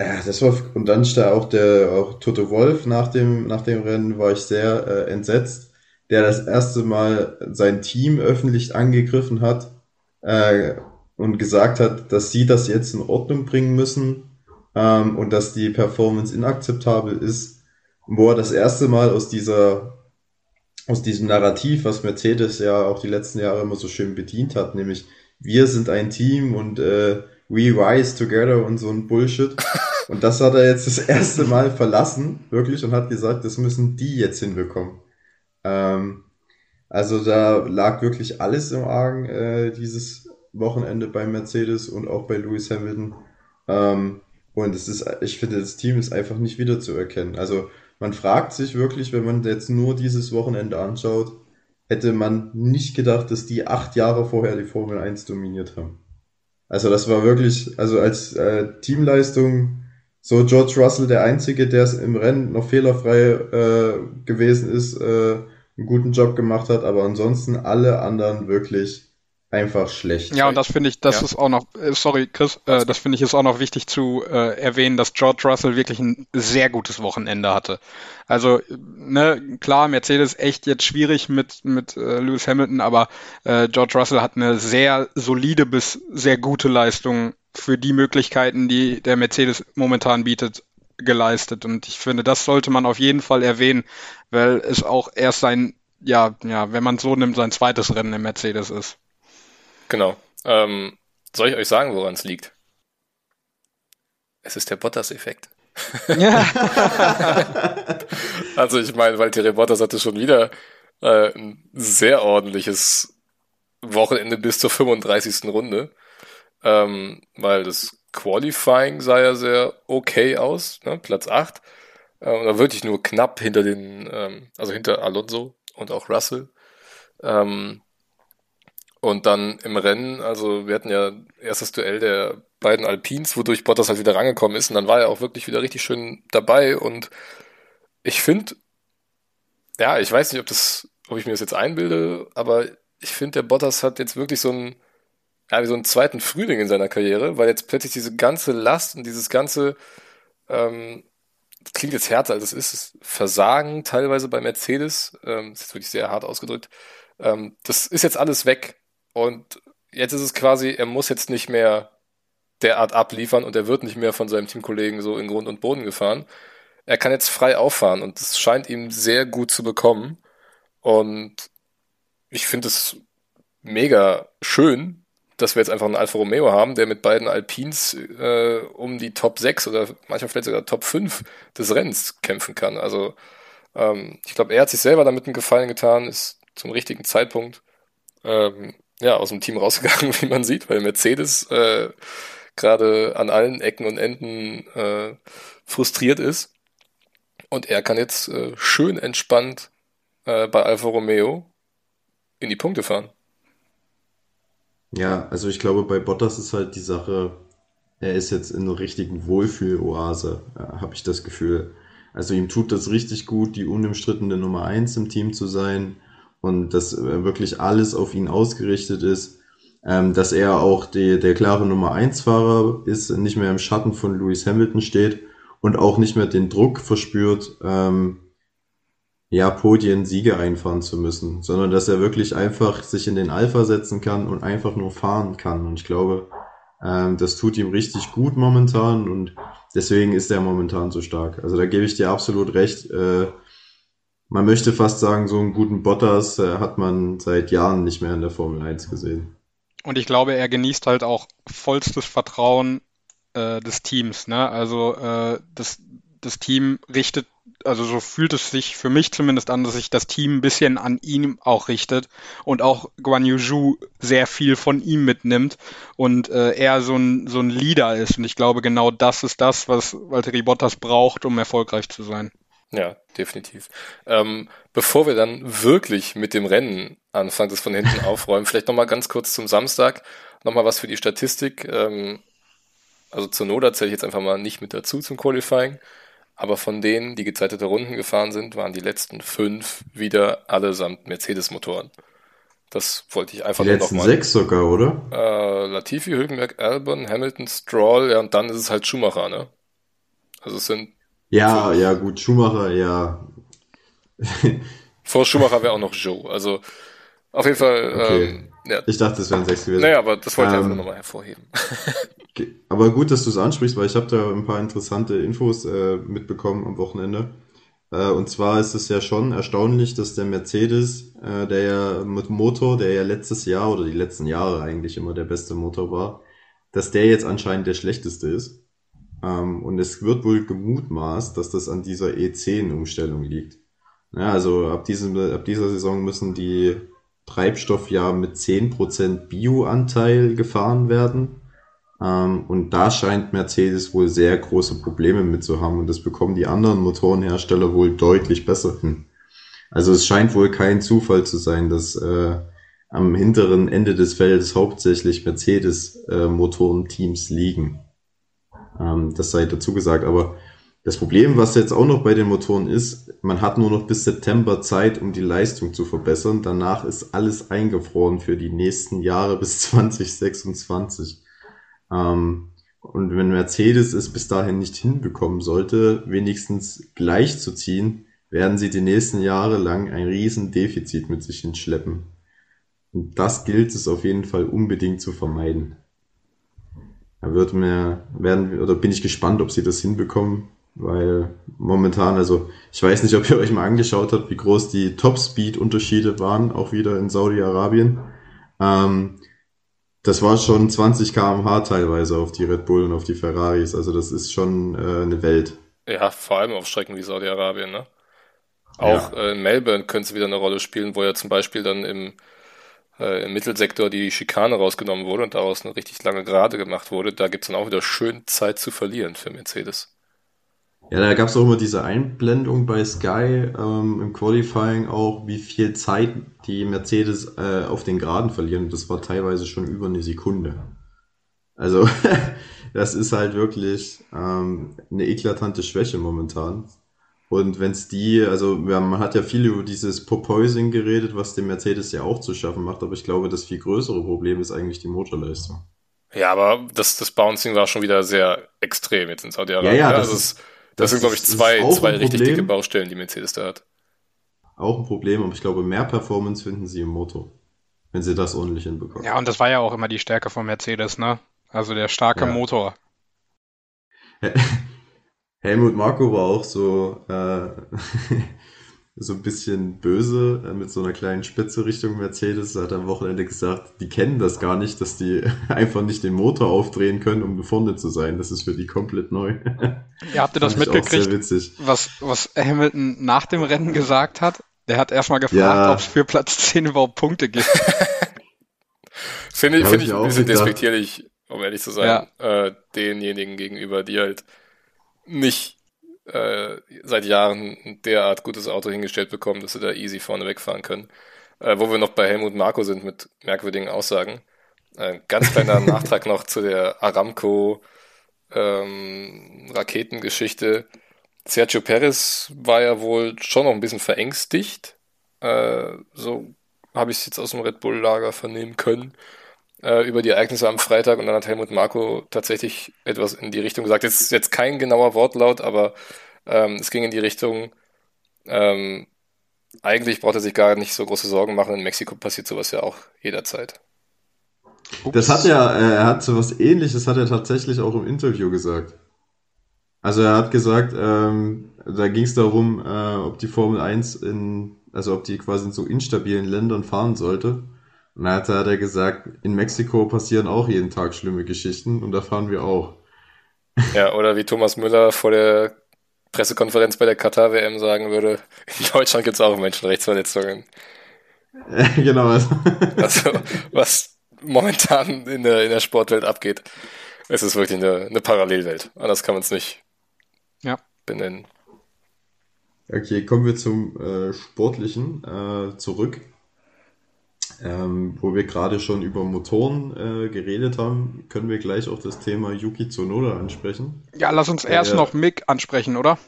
A: Ja, das war und dann stand auch der auch Toto Wolf nach dem nach dem Rennen war ich sehr äh, entsetzt, der das erste Mal sein Team öffentlich angegriffen hat äh, und gesagt hat, dass sie das jetzt in Ordnung bringen müssen ähm, und dass die Performance inakzeptabel ist, wo er das erste Mal aus dieser aus diesem Narrativ, was Mercedes ja auch die letzten Jahre immer so schön bedient hat, nämlich wir sind ein Team und äh, we rise together und so ein Bullshit. <laughs> Und das hat er jetzt das erste Mal verlassen, wirklich, und hat gesagt, das müssen die jetzt hinbekommen. Ähm, also da lag wirklich alles im Argen äh, dieses Wochenende bei Mercedes und auch bei Lewis Hamilton. Ähm, und es ist, ich finde, das Team ist einfach nicht wiederzuerkennen. Also man fragt sich wirklich, wenn man jetzt nur dieses Wochenende anschaut, hätte man nicht gedacht, dass die acht Jahre vorher die Formel 1 dominiert haben. Also das war wirklich, also als äh, Teamleistung so George Russell der Einzige, der es im Rennen noch fehlerfrei äh, gewesen ist, äh, einen guten Job gemacht hat, aber ansonsten alle anderen wirklich einfach schlecht.
D: Ja, und das finde ich, das ja. ist auch noch, äh, sorry Chris, äh, das finde ich ist auch noch wichtig zu äh, erwähnen, dass George Russell wirklich ein sehr gutes Wochenende hatte. Also, ne, klar, Mercedes echt jetzt schwierig mit, mit äh, Lewis Hamilton, aber äh, George Russell hat eine sehr solide bis sehr gute Leistung für die Möglichkeiten, die der Mercedes momentan bietet, geleistet. Und ich finde, das sollte man auf jeden Fall erwähnen, weil es auch erst sein, ja, ja, wenn man so nimmt, sein zweites Rennen im Mercedes ist.
C: Genau. Ähm, soll ich euch sagen, woran es liegt? Es ist der Bottas-Effekt. Ja. <laughs> also ich meine, Valtteri Bottas hatte schon wieder äh, ein sehr ordentliches Wochenende bis zur 35. Runde, ähm, weil das Qualifying sah ja sehr okay aus, ne? Platz 8. Äh, und da wirklich nur knapp hinter den, ähm, also hinter Alonso und auch Russell. Ähm, und dann im Rennen, also wir hatten ja erstes Duell der beiden Alpins, wodurch Bottas halt wieder rangekommen ist und dann war er auch wirklich wieder richtig schön dabei und ich finde, ja, ich weiß nicht, ob das, ob ich mir das jetzt einbilde, aber ich finde, der Bottas hat jetzt wirklich so einen, ja, wie so einen zweiten Frühling in seiner Karriere, weil jetzt plötzlich diese ganze Last und dieses ganze, ähm, klingt jetzt härter als es ist, Versagen teilweise bei Mercedes, ähm, das ist wirklich sehr hart ausgedrückt, ähm, das ist jetzt alles weg. Und jetzt ist es quasi, er muss jetzt nicht mehr derart abliefern und er wird nicht mehr von seinem Teamkollegen so in Grund und Boden gefahren. Er kann jetzt frei auffahren und das scheint ihm sehr gut zu bekommen. Und ich finde es mega schön, dass wir jetzt einfach einen Alfa Romeo haben, der mit beiden Alpins äh, um die Top 6 oder manchmal vielleicht sogar Top 5 des Rennens kämpfen kann. Also ähm, ich glaube, er hat sich selber damit einen Gefallen getan, ist zum richtigen Zeitpunkt ähm, ja, aus dem Team rausgegangen, <laughs> wie man sieht, weil Mercedes äh, gerade an allen Ecken und Enden äh, frustriert ist. Und er kann jetzt äh, schön entspannt äh, bei Alfa Romeo in die Punkte fahren.
A: Ja, also ich glaube, bei Bottas ist halt die Sache, er ist jetzt in einer richtigen Wohlfühl-Oase, ja, habe ich das Gefühl. Also ihm tut das richtig gut, die unumstrittene Nummer eins im Team zu sein und dass äh, wirklich alles auf ihn ausgerichtet ist, ähm, dass er auch die, der klare Nummer eins Fahrer ist, nicht mehr im Schatten von Lewis Hamilton steht und auch nicht mehr den Druck verspürt, ähm, ja, Podien Siege einfahren zu müssen, sondern dass er wirklich einfach sich in den Alpha setzen kann und einfach nur fahren kann. Und ich glaube, ähm, das tut ihm richtig gut momentan und deswegen ist er momentan so stark. Also da gebe ich dir absolut recht. Äh, man möchte fast sagen, so einen guten Bottas äh, hat man seit Jahren nicht mehr in der Formel 1 gesehen.
D: Und ich glaube, er genießt halt auch vollstes Vertrauen äh, des Teams. Ne? Also äh, das, das Team richtet, also so fühlt es sich für mich zumindest an, dass sich das Team ein bisschen an ihm auch richtet und auch Guan Yu Zhu sehr viel von ihm mitnimmt und äh, er so ein, so ein Leader ist. Und ich glaube, genau das ist das, was Valtteri Bottas braucht, um erfolgreich zu sein.
C: Ja, definitiv. Ähm, bevor wir dann wirklich mit dem Rennen anfangen, das von hinten <laughs> aufräumen, vielleicht nochmal ganz kurz zum Samstag, nochmal was für die Statistik. Ähm, also zur Noda zähle ich jetzt einfach mal nicht mit dazu zum Qualifying, aber von denen, die gezeitete Runden gefahren sind, waren die letzten fünf wieder allesamt Mercedes-Motoren. Das wollte ich einfach
A: die
C: nur
A: nochmal. sechs sogar, oder?
C: Äh, Latifi, Hülkenberg, Albon, Hamilton, Stroll, ja, und dann ist es halt Schumacher, ne? Also es sind
A: ja, ja, gut, Schumacher, ja. <laughs>
C: Vor Schumacher wäre auch noch Joe. Also auf jeden Fall. Okay. Ähm, ja.
A: Ich dachte, es wären sechs gewesen.
C: Naja, aber das wollte ich ähm, einfach nochmal hervorheben. <laughs>
A: Aber gut, dass du es ansprichst, weil ich habe da ein paar interessante Infos äh, mitbekommen am Wochenende. Äh, und zwar ist es ja schon erstaunlich, dass der Mercedes, äh, der ja mit Motor, der ja letztes Jahr oder die letzten Jahre eigentlich immer der beste Motor war, dass der jetzt anscheinend der schlechteste ist. Ähm, und es wird wohl gemutmaßt, dass das an dieser E10-Umstellung liegt. Ja, also ab, diesem, ab dieser Saison müssen die Treibstoff ja mit 10% Bio-Anteil gefahren werden. Ähm, und da scheint Mercedes wohl sehr große Probleme mit zu haben und das bekommen die anderen Motorenhersteller wohl deutlich besser hin. Also es scheint wohl kein Zufall zu sein, dass äh, am hinteren Ende des Feldes hauptsächlich Mercedes-Motorenteams äh, liegen. Ähm, das sei dazu gesagt. Aber das Problem, was jetzt auch noch bei den Motoren ist, man hat nur noch bis September Zeit, um die Leistung zu verbessern. Danach ist alles eingefroren für die nächsten Jahre bis <laughs> 2026. Ähm, und wenn Mercedes es bis dahin nicht hinbekommen sollte, wenigstens gleichzuziehen, werden sie die nächsten Jahre lang ein riesen Defizit mit sich hinschleppen. Und das gilt es auf jeden Fall unbedingt zu vermeiden. Wird mir, werden, oder bin ich gespannt, ob sie das hinbekommen, weil momentan, also ich weiß nicht, ob ihr euch mal angeschaut habt, wie groß die Top-Speed-Unterschiede waren, auch wieder in Saudi-Arabien. Ähm, das war schon 20 km/h teilweise auf die Red Bull und auf die Ferraris, also das ist schon äh, eine Welt.
C: Ja, vor allem auf Strecken wie Saudi-Arabien, ne? Auch ja. äh, in Melbourne könnte es wieder eine Rolle spielen, wo ja zum Beispiel dann im, äh, im Mittelsektor die Schikane rausgenommen wurde und daraus eine richtig lange Gerade gemacht wurde. Da gibt's dann auch wieder schön Zeit zu verlieren für Mercedes.
A: Ja, da gab es auch immer diese Einblendung bei Sky ähm, im Qualifying auch, wie viel Zeit die Mercedes äh, auf den Geraden verlieren. Das war teilweise schon über eine Sekunde. Also <laughs> das ist halt wirklich ähm, eine eklatante Schwäche momentan. Und wenn es die, also man hat ja viel über dieses Porpoising geredet, was dem Mercedes ja auch zu schaffen macht, aber ich glaube, das viel größere Problem ist eigentlich die Motorleistung.
C: Ja, aber das, das Bouncing war schon wieder sehr extrem jetzt in Saudi-Arabien.
A: Ja, ja,
C: ne?
A: das,
C: also
A: ist,
C: das, das sind, glaube ich, zwei, zwei richtig
A: Problem.
C: dicke Baustellen, die Mercedes da hat.
A: Auch ein Problem, aber ich glaube, mehr Performance finden sie im Motor, wenn sie das ordentlich hinbekommen.
D: Ja, und das war ja auch immer die Stärke von Mercedes, ne? Also der starke
A: Ja.
D: Motor. <laughs>
A: Helmut Marko war auch so, äh, <laughs> so ein bisschen böse äh, mit so einer kleinen Spitze Richtung Mercedes. Er hat am Wochenende gesagt, die kennen das gar nicht, dass die <laughs> einfach nicht den Motor aufdrehen können, um vorne zu sein. Das ist für die komplett neu. <laughs>
D: Ja, habt ihr das
A: ich
D: mitgekriegt,
A: witzig.
D: was, was Hamilton nach dem Rennen gesagt hat? Der hat erstmal gefragt,
A: Ja.
D: ob es für Platz 10 überhaupt Punkte gibt.
C: Finde ich, finde
A: ich
C: ich
A: mir
C: ein bisschen
A: gedacht.
C: despektierlich, um ehrlich zu sein, äh, denjenigen gegenüber, die halt nicht äh, seit Jahren ein derart gutes Auto hingestellt bekommen, dass sie da easy vorne wegfahren können. Äh, wo wir noch bei Helmut Marko sind mit merkwürdigen Aussagen. Äh, ganz kleiner <laughs> Nachtrag noch zu der Aramco ähm, Raketengeschichte. Sergio Perez war ja wohl schon noch ein bisschen verängstigt. Äh, so habe ich es jetzt aus dem Red Bull-Lager vernehmen können äh, über die Ereignisse am Freitag und dann hat Helmut Marko tatsächlich etwas in die Richtung gesagt. Jetzt jetzt kein genauer Wortlaut, aber ähm, es ging in die Richtung, ähm, eigentlich braucht er sich gar nicht so große Sorgen machen. In Mexiko passiert sowas ja auch jederzeit.
A: Das hat er, äh, er hat so was ähnliches, hat er tatsächlich auch im Interview gesagt. Also er hat gesagt, ähm, da ging es darum, äh, ob die Formel 1 in, also ob die quasi in so instabilen Ländern fahren sollte. Und da hat er, gesagt, in Mexiko passieren auch jeden Tag schlimme Geschichten und da fahren wir auch.
C: Ja, oder wie Thomas Müller vor der Pressekonferenz bei der Katar-WM sagen würde, in Deutschland gibt es auch Menschenrechtsverletzungen. <laughs>
A: genau. Also, <laughs>
C: Also, was momentan in der, in der Sportwelt abgeht, es ist wirklich eine, eine Parallelwelt. Anders kann man es nicht
D: Ja.
C: benennen.
A: Okay, kommen wir zum äh, Sportlichen äh, zurück. Ähm, wo wir gerade schon über Motoren äh, geredet haben, können wir gleich auch das Thema Yuki Tsunoda ansprechen.
D: Ja, lass uns erst
A: Ja.
D: noch Mick ansprechen, oder?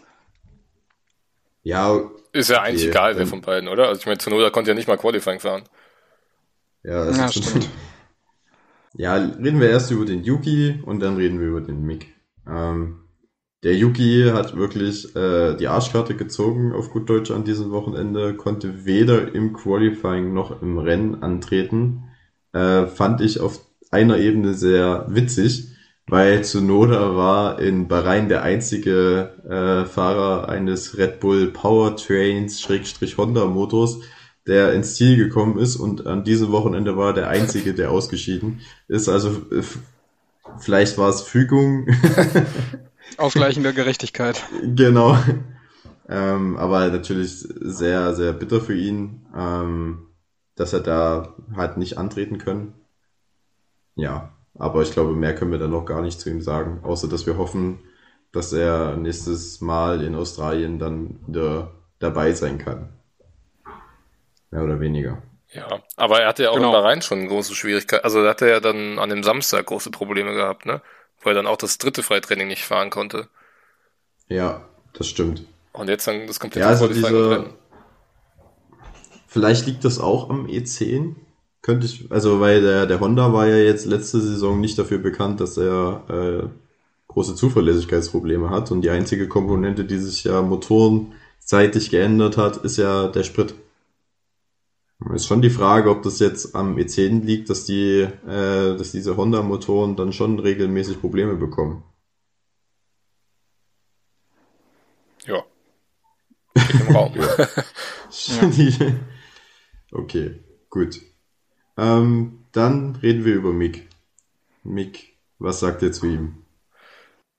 A: Ja,
C: Ist ja eigentlich
A: Okay,
C: egal, wer
A: ähm,
C: von beiden, oder? Also ich meine, Tsunoda konnte ja nicht mal Qualifying fahren.
A: ja, das
D: Ja,
A: ist
D: stimmt. <laughs>
A: Ja, reden wir erst über den Yuki und dann reden wir über den Mick. Ähm, der Yuki hat wirklich äh, die Arschkarte gezogen auf gut Deutsch an diesem Wochenende, konnte weder im Qualifying noch im Rennen antreten. Äh, fand ich auf einer Ebene sehr witzig, weil Tsunoda war in Bahrain der einzige äh, Fahrer eines Red Bull Powertrains Schrägstrich Honda Motors, der ins Ziel gekommen ist und an diesem Wochenende war er der einzige, der ausgeschieden ist. Also äh, vielleicht war es Fügung, <laughs>
D: Ausgleichende Gerechtigkeit.
A: genau. Ähm, aber natürlich sehr, sehr bitter für ihn, ähm, dass er da halt nicht antreten können. Ja, aber ich glaube, mehr können wir da noch gar nicht zu ihm sagen, außer dass wir hoffen, dass er nächstes Mal in Australien dann wieder dabei sein kann. Mehr oder weniger.
C: Ja, aber er hatte ja auch
D: Genau.
C: in Bahrain schon große Schwierigkeiten. Also da hatte er ja dann an dem Samstag große Probleme gehabt, ne? Wo er dann auch das dritte Freitraining nicht fahren konnte.
A: Ja, das stimmt.
C: Und jetzt dann das komplette
A: Ja, also diese-. Vielleicht liegt das auch am E10. Könnte ich, also weil der, der Honda war ja jetzt letzte Saison nicht dafür bekannt, dass er äh, große Zuverlässigkeitsprobleme hat. Und die einzige Komponente, die sich ja motorenseitig geändert hat, ist ja der Sprit. Ist schon die Frage, ob das jetzt am E10 liegt, dass die, äh, dass diese Honda-Motoren dann schon regelmäßig Probleme bekommen.
C: Ja. Im Raum. <laughs> <laughs>
A: Die- Okay, gut. Ähm, dann reden wir über Mick. Mick, was sagt ihr zu ihm?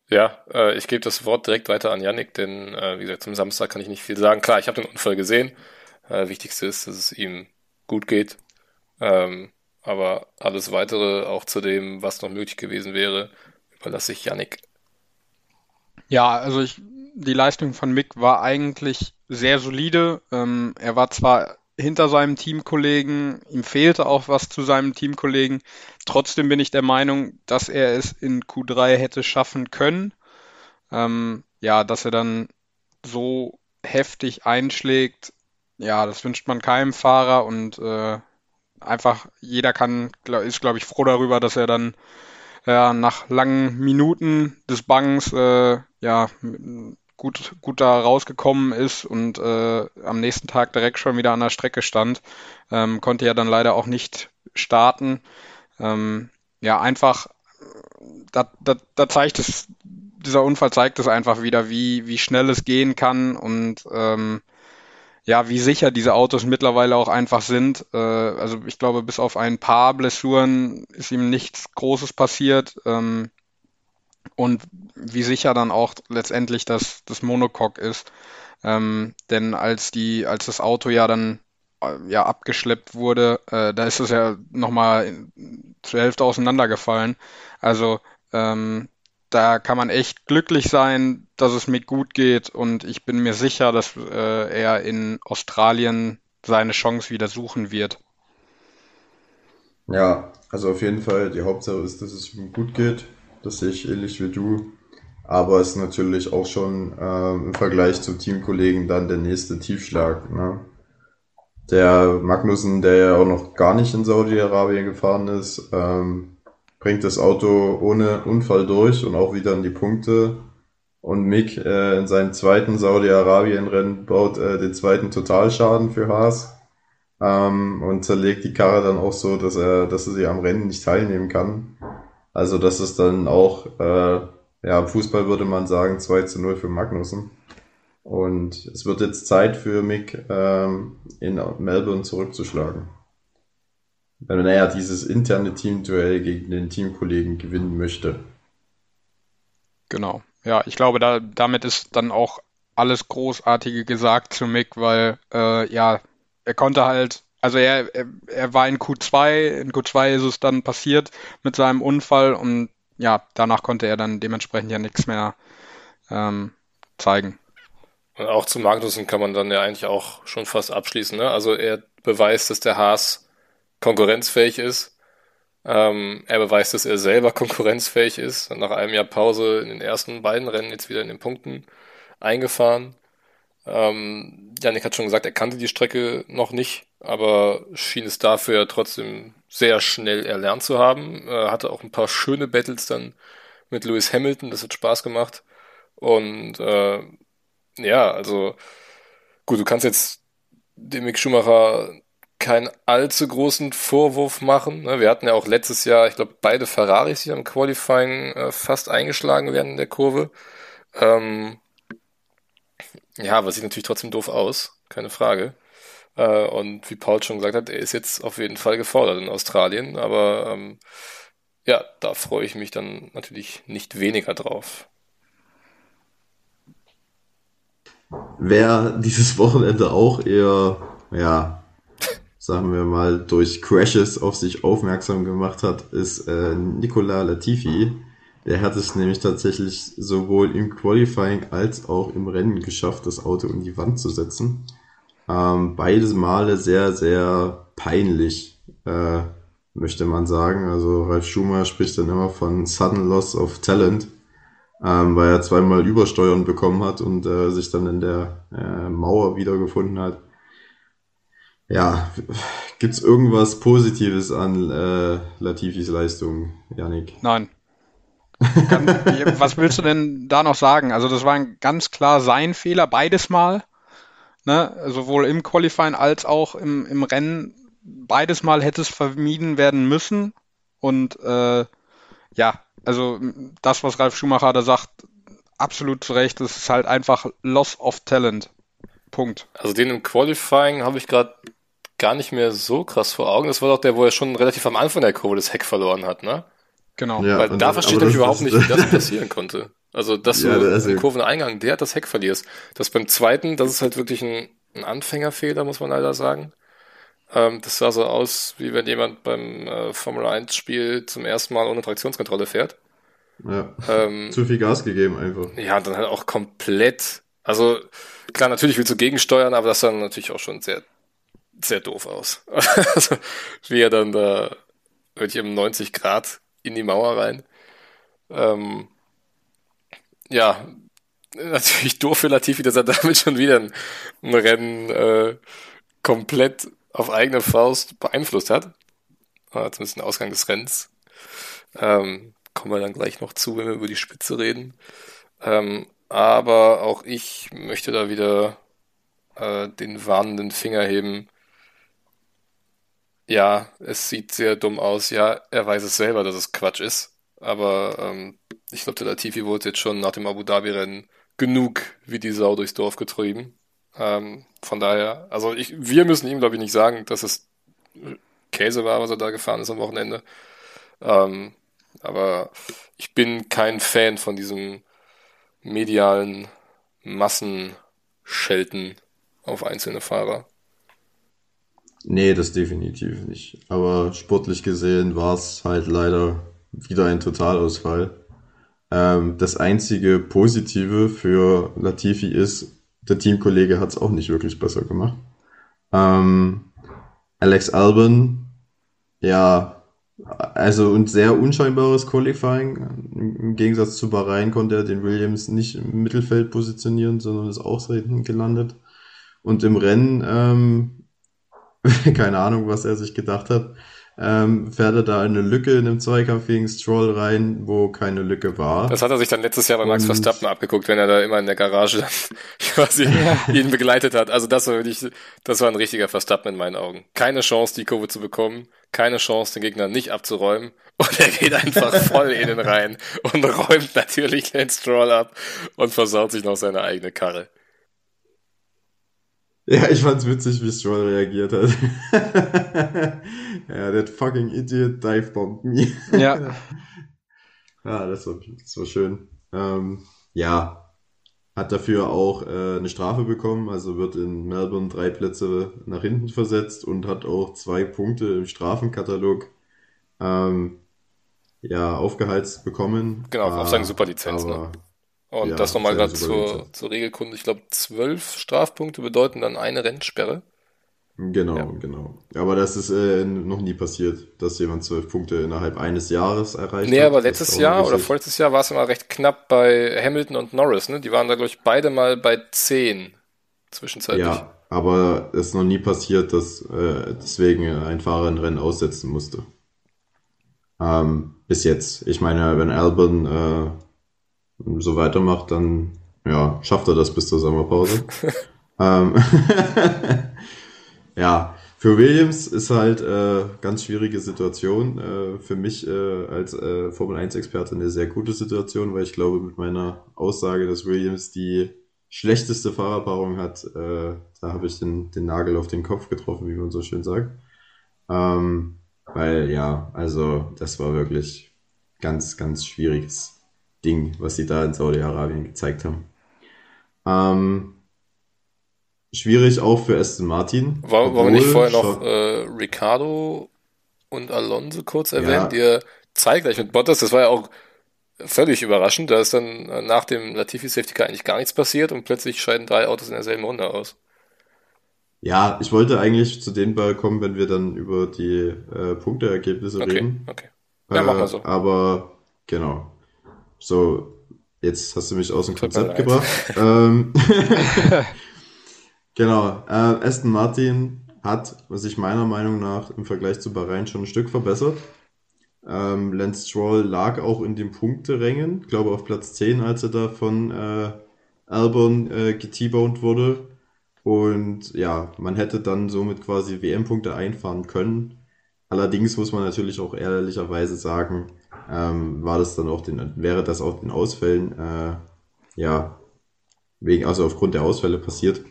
C: Ja, äh, ich gebe das Wort direkt weiter an Yannick, denn äh, wie gesagt, zum Samstag kann ich nicht viel sagen. Klar, ich habe den Unfall gesehen. Äh, wichtigste ist, dass es ihm gut geht. Ähm, aber alles weitere, auch zu dem, was noch möglich gewesen wäre, überlasse ich Yannick.
D: Ja, also ich, die Leistung von Mick war eigentlich sehr solide. Ähm, er war zwar hinter seinem Teamkollegen, ihm fehlte auch was zu seinem Teamkollegen. Trotzdem bin ich der Meinung, dass er es in Q3 hätte schaffen können. Ähm, ja, dass er dann so heftig einschlägt, ja, das wünscht man keinem Fahrer und äh, einfach jeder kann, ist glaube ich froh darüber, dass er dann ja, nach langen Minuten des Bangens äh, ja gut, gut da rausgekommen ist und äh, am nächsten Tag direkt schon wieder an der Strecke stand. Ähm, konnte ja dann leider auch nicht starten. Ähm, ja, einfach, da, da, da zeigt es, dieser Unfall zeigt es einfach wieder, wie, wie schnell es gehen kann und ähm, ja, wie sicher diese Autos mittlerweile auch einfach sind. Äh, also ich glaube, bis auf ein paar Blessuren ist ihm nichts Großes passiert. Ähm, und wie sicher dann auch letztendlich das, das Monocoque ist. Ähm, denn als die, als das Auto ja dann äh, ja abgeschleppt wurde, äh, da ist es ja nochmal zur Hälfte auseinandergefallen. Also ähm, da kann man echt glücklich sein, dass es mir gut geht und ich bin mir sicher, dass äh, er in Australien seine Chance wieder suchen wird.
A: Ja, also auf jeden Fall, die Hauptsache ist, dass es ihm gut geht. Das sehe ich ähnlich wie du. Aber es ist natürlich auch schon äh, im Vergleich zu Teamkollegen dann der nächste Tiefschlag. Ne? Der Magnussen, der ja auch noch gar nicht in Saudi-Arabien gefahren ist, ähm, bringt das Auto ohne Unfall durch und auch wieder in die Punkte. Und Mick äh, in seinem zweiten Saudi-Arabien-Rennen baut äh, den zweiten Totalschaden für Haas ähm, und zerlegt die Karre dann auch so, dass er, dass er sie am Rennen nicht teilnehmen kann. Also das ist dann auch, äh, ja, Fußball würde man sagen 2 zu 0 für Magnussen. Und es wird jetzt Zeit für Mick ähm, in Melbourne zurückzuschlagen wenn er dieses interne Teamduell gegen den Teamkollegen gewinnen möchte.
D: Genau. Ja, ich glaube, da, damit ist dann auch alles Großartige gesagt zu Mick, weil äh, ja, er konnte halt, also er, er, er war in Q2, in Q2 ist es dann passiert mit seinem Unfall und ja, danach konnte er dann dementsprechend ja nichts mehr ähm, zeigen.
C: Und auch zu Magnussen kann man dann ja eigentlich auch schon fast abschließen. Ne? Also er beweist, dass der Haas konkurrenzfähig ist. Ähm, er beweist, dass er selber <laughs> konkurrenzfähig ist. Nach einem Jahr Pause in den ersten beiden Rennen jetzt wieder in den Punkten eingefahren. Ähm, Janik hat schon gesagt, er kannte die Strecke noch nicht, aber schien es dafür trotzdem sehr schnell erlernt zu haben. Er hatte auch ein paar schöne Battles dann mit Lewis Hamilton, das hat Spaß gemacht. Und äh, ja, also gut, du kannst jetzt dem Mick Schumacher keinen allzu großen Vorwurf machen. Ne? Wir hatten ja auch letztes Jahr, ich glaube, beide Ferraris, die am Qualifying äh, fast eingeschlagen werden in der Kurve. Ähm, ja, aber sieht natürlich trotzdem doof aus, keine Frage. Äh, und wie Paul schon gesagt hat, er ist jetzt auf jeden Fall gefordert in Australien, aber ähm, ja, da freue ich mich dann natürlich nicht weniger drauf.
A: Wer dieses Wochenende auch eher, ja, sagen wir mal, durch Crashes auf sich aufmerksam gemacht hat, ist äh, Nicola Latifi. Der hat es nämlich tatsächlich sowohl im Qualifying als auch im Rennen geschafft, das Auto in die Wand zu setzen. Ähm, beides Male sehr, sehr peinlich, äh, möchte man sagen. Also Ralf Schumer spricht dann immer von Sudden Loss of Talent, ähm, weil er zweimal Übersteuern bekommen hat und äh, sich dann in der äh, Mauer wiedergefunden hat. Ja, gibt's irgendwas Positives an äh, Latifis Leistung, Janik?
D: Nein. Was willst du denn da noch sagen? Also das war ganz klar sein Fehler, beides Mal. Ne? Sowohl im Qualifying als auch im, im Rennen. Beides Mal hätte es vermieden werden müssen. Und äh, ja, also das, was Ralf Schumacher da sagt, absolut zu Recht, das ist halt einfach Loss of Talent. Punkt.
C: Also den im Qualifying habe ich gerade gar nicht mehr so krass vor Augen. Das war doch der, wo er schon relativ am Anfang der Kurve das Heck verloren hat, ne?
D: Genau.
C: Ja, Weil da verstehe ich überhaupt nicht, wie das <laughs> passieren konnte. Also, dass
A: Ja,
C: du
A: das-
C: im Kurveneingang der das Heck verlierst. Das beim zweiten, das ist halt wirklich ein, ein Anfängerfehler, muss man leider sagen. Ähm, das sah so aus, wie wenn jemand beim äh, Formel 1 Spiel zum ersten Mal ohne Traktionskontrolle fährt.
A: Ja.
C: Ähm,
A: Zu viel Gas gegeben einfach.
C: ja, und dann halt auch komplett. Also, klar, natürlich willst du gegensteuern, aber das sah dann natürlich auch schon sehr, sehr doof aus. <laughs> also, wie er dann da wirklich im 90 Grad in die Mauer rein. Ähm, ja, natürlich doof für Latifi, dass er damit schon wieder ein, ein Rennen äh, komplett auf eigene Faust beeinflusst hat. Äh, zumindest den Ausgang des Rennens. Ähm, kommen wir dann gleich noch zu, wenn wir über die Spitze reden. Ähm, aber auch ich möchte da wieder äh, den warnenden Finger heben. Ja, es sieht sehr dumm aus. Ja, er weiß es selber, dass es Quatsch ist. Aber ähm, ich glaube, der Latifi wurde jetzt schon nach dem Abu Dhabi-Rennen genug wie die Sau durchs Dorf getrieben. Ähm, von daher, also ich, wir müssen ihm, glaube ich, nicht sagen, dass es Käse war, was er da gefahren ist am Wochenende. Ähm, aber ich bin kein Fan von diesem medialen Massenschelten auf einzelne Fahrer.
A: Nee, das definitiv nicht. Aber sportlich gesehen war es halt leider wieder ein Totalausfall. Ähm, das einzige Positive für Latifi ist, der Teamkollege hat es auch nicht wirklich besser gemacht. Ähm, Alex Albon, ja, also ein sehr unscheinbares Qualifying. Im Gegensatz zu Bahrain konnte er den Williams nicht im Mittelfeld positionieren, sondern ist auch hinten gelandet. Und im Rennen, ähm, <laughs> keine Ahnung, was er sich gedacht hat, ähm, fährt er da in eine Lücke in einem Zweikampf gegen Stroll rein, wo keine Lücke war.
C: Das hat er sich dann letztes Jahr bei Max Verstappen abgeguckt, wenn er da immer in der Garage <laughs> quasi ihn begleitet hat. Also das war wirklich, das war ein richtiger Verstappen in meinen Augen. Keine Chance, die Kurve zu bekommen, keine Chance, den Gegner nicht abzuräumen. <laughs> Und er geht einfach voll in den rein und räumt natürlich den Stroll ab und versaut sich noch seine eigene Karre.
A: Ja, ich fand's witzig, wie Stroll reagiert hat. <laughs> ja, that fucking idiot dive-bombed me.
D: Ja, <laughs>
A: Ja, das war, das war schön. Ähm, ja, hat dafür auch äh, eine Strafe bekommen, also wird in Melbourne drei Plätze nach hinten versetzt und hat auch zwei Punkte im Strafenkatalog ähm, ja, aufgeheizt bekommen.
C: Genau, auf
A: Ah,
C: seine Superlizenz, ne?
A: Aber-
C: Und
A: Ja,
C: das nochmal gerade zur, zur Regelkunde. Ich glaube, zwölf Strafpunkte bedeuten dann eine Rennsperre.
A: Genau,
C: Ja.
A: genau. Aber das ist äh, noch nie passiert, dass jemand zwölf Punkte innerhalb eines Jahres erreicht
C: Nee,
A: hat.
C: aber
A: Das
C: letztes Jahr oder vorletztes Jahr war es immer recht knapp bei Hamilton und Norris, ne? Die waren da, glaube ich, beide mal bei 10 zwischenzeitlich.
A: Ja, aber es ist noch nie passiert, dass äh, deswegen ein Fahrer ein Rennen aussetzen musste. Ähm, bis jetzt. Ich meine, wenn Albon äh, so weitermacht, dann ja, schafft er das bis zur Sommerpause. <laughs> ähm, <laughs> ja, für Williams ist halt äh, ganz schwierige Situation. Äh, für mich äh, als äh, Formel 1-Experte eine sehr gute Situation, weil ich glaube, mit meiner Aussage, dass Williams die schlechteste Fahrerpaarung hat, äh, da habe ich den, den Nagel auf den Kopf getroffen, wie man so schön sagt. Ähm, weil ja, also das war wirklich ganz, ganz schwieriges Ding, was sie da in Saudi-Arabien gezeigt haben. Ähm, schwierig auch für Aston Martin.
C: Wollen, wollen wir nicht vorher noch äh, Ricardo und Alonso kurz erwähnen, ja zeitgleich mit Bottas, das war ja auch völlig überraschend, da ist dann äh, nach dem Latifi Safety Car eigentlich gar nichts passiert und plötzlich scheiden drei Autos in derselben Runde aus.
A: Ja, ich wollte eigentlich zu den Ball kommen, wenn wir dann über die äh, Punkteergebnisse
C: Okay,
A: reden.
C: okay. Ja, machen wir so.
A: Aber genau. So, jetzt hast du mich aus dem
C: Tut
A: Konzept gebracht. <laughs> ähm, <laughs> <laughs> genau. Äh, Aston Martin hat sich meiner Meinung nach im Vergleich zu Bahrain schon ein Stück verbessert. Ähm, Lance Stroll lag auch in den Punkterängen, glaube auf Platz 10, als er da von äh, Albon äh, geteaboned wurde. Und ja, man hätte dann somit quasi WM-Punkte einfahren können. Allerdings muss man natürlich auch ehrlicherweise sagen, ähm, war das dann auch den, wäre das auch den Ausfällen, äh, ja, wegen, also aufgrund der Ausfälle passiert.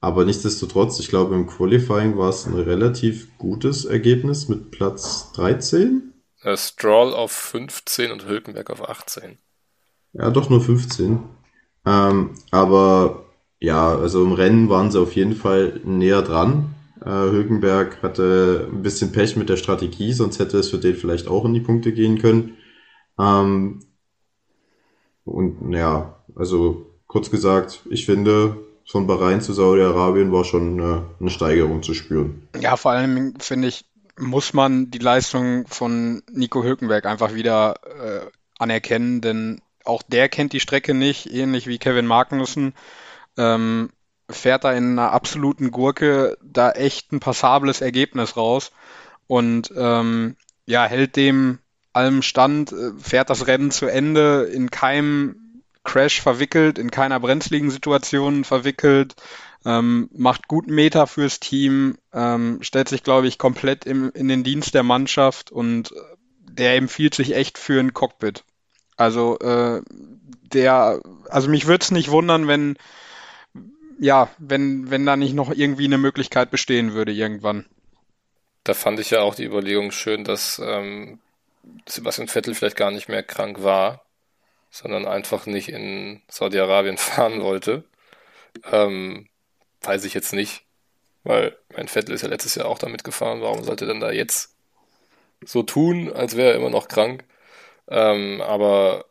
A: Aber nichtsdestotrotz, ich glaube, im Qualifying war es ein relativ gutes Ergebnis mit Platz 13.
C: Äh, Stroll auf 15 und Hülkenberg auf 18.
A: Ja, doch nur 15. Ähm, aber ja, also im Rennen waren sie auf jeden Fall näher dran. Äh, Hülkenberg hatte ein bisschen Pech mit der Strategie, sonst hätte es für den vielleicht auch in die Punkte gehen können. Ähm, und ja, also kurz gesagt, ich finde, von Bahrain zu Saudi-Arabien war schon eine, eine Steigerung zu spüren.
D: Ja, vor allem finde ich, muss man die Leistung von Nico Hülkenberg einfach wieder äh, anerkennen, denn auch der kennt die Strecke nicht, ähnlich wie Kevin Magnussen. Ähm, fährt da in einer absoluten Gurke da echt ein passables Ergebnis raus und ähm, ja, hält dem allem stand, äh, fährt das Rennen zu Ende, in keinem Crash verwickelt, in keiner brenzligen Situation verwickelt, ähm, macht guten Meter fürs Team, ähm, stellt sich, glaube ich, komplett im, in den Dienst der Mannschaft und äh, der empfiehlt sich echt für ein Cockpit. Also äh, der, also mich würde es nicht wundern, wenn ja, wenn, wenn da nicht noch irgendwie eine Möglichkeit bestehen würde irgendwann.
C: Da fand ich ja auch die Überlegung schön, dass ähm, Sebastian Vettel vielleicht gar nicht mehr krank war, sondern einfach nicht in Saudi-Arabien <laughs> fahren wollte. Ähm, weiß ich jetzt nicht, weil mein Vettel ist ja letztes Jahr auch damit gefahren. Warum sollte er denn da jetzt so tun, als wäre er immer noch krank? Ähm, aber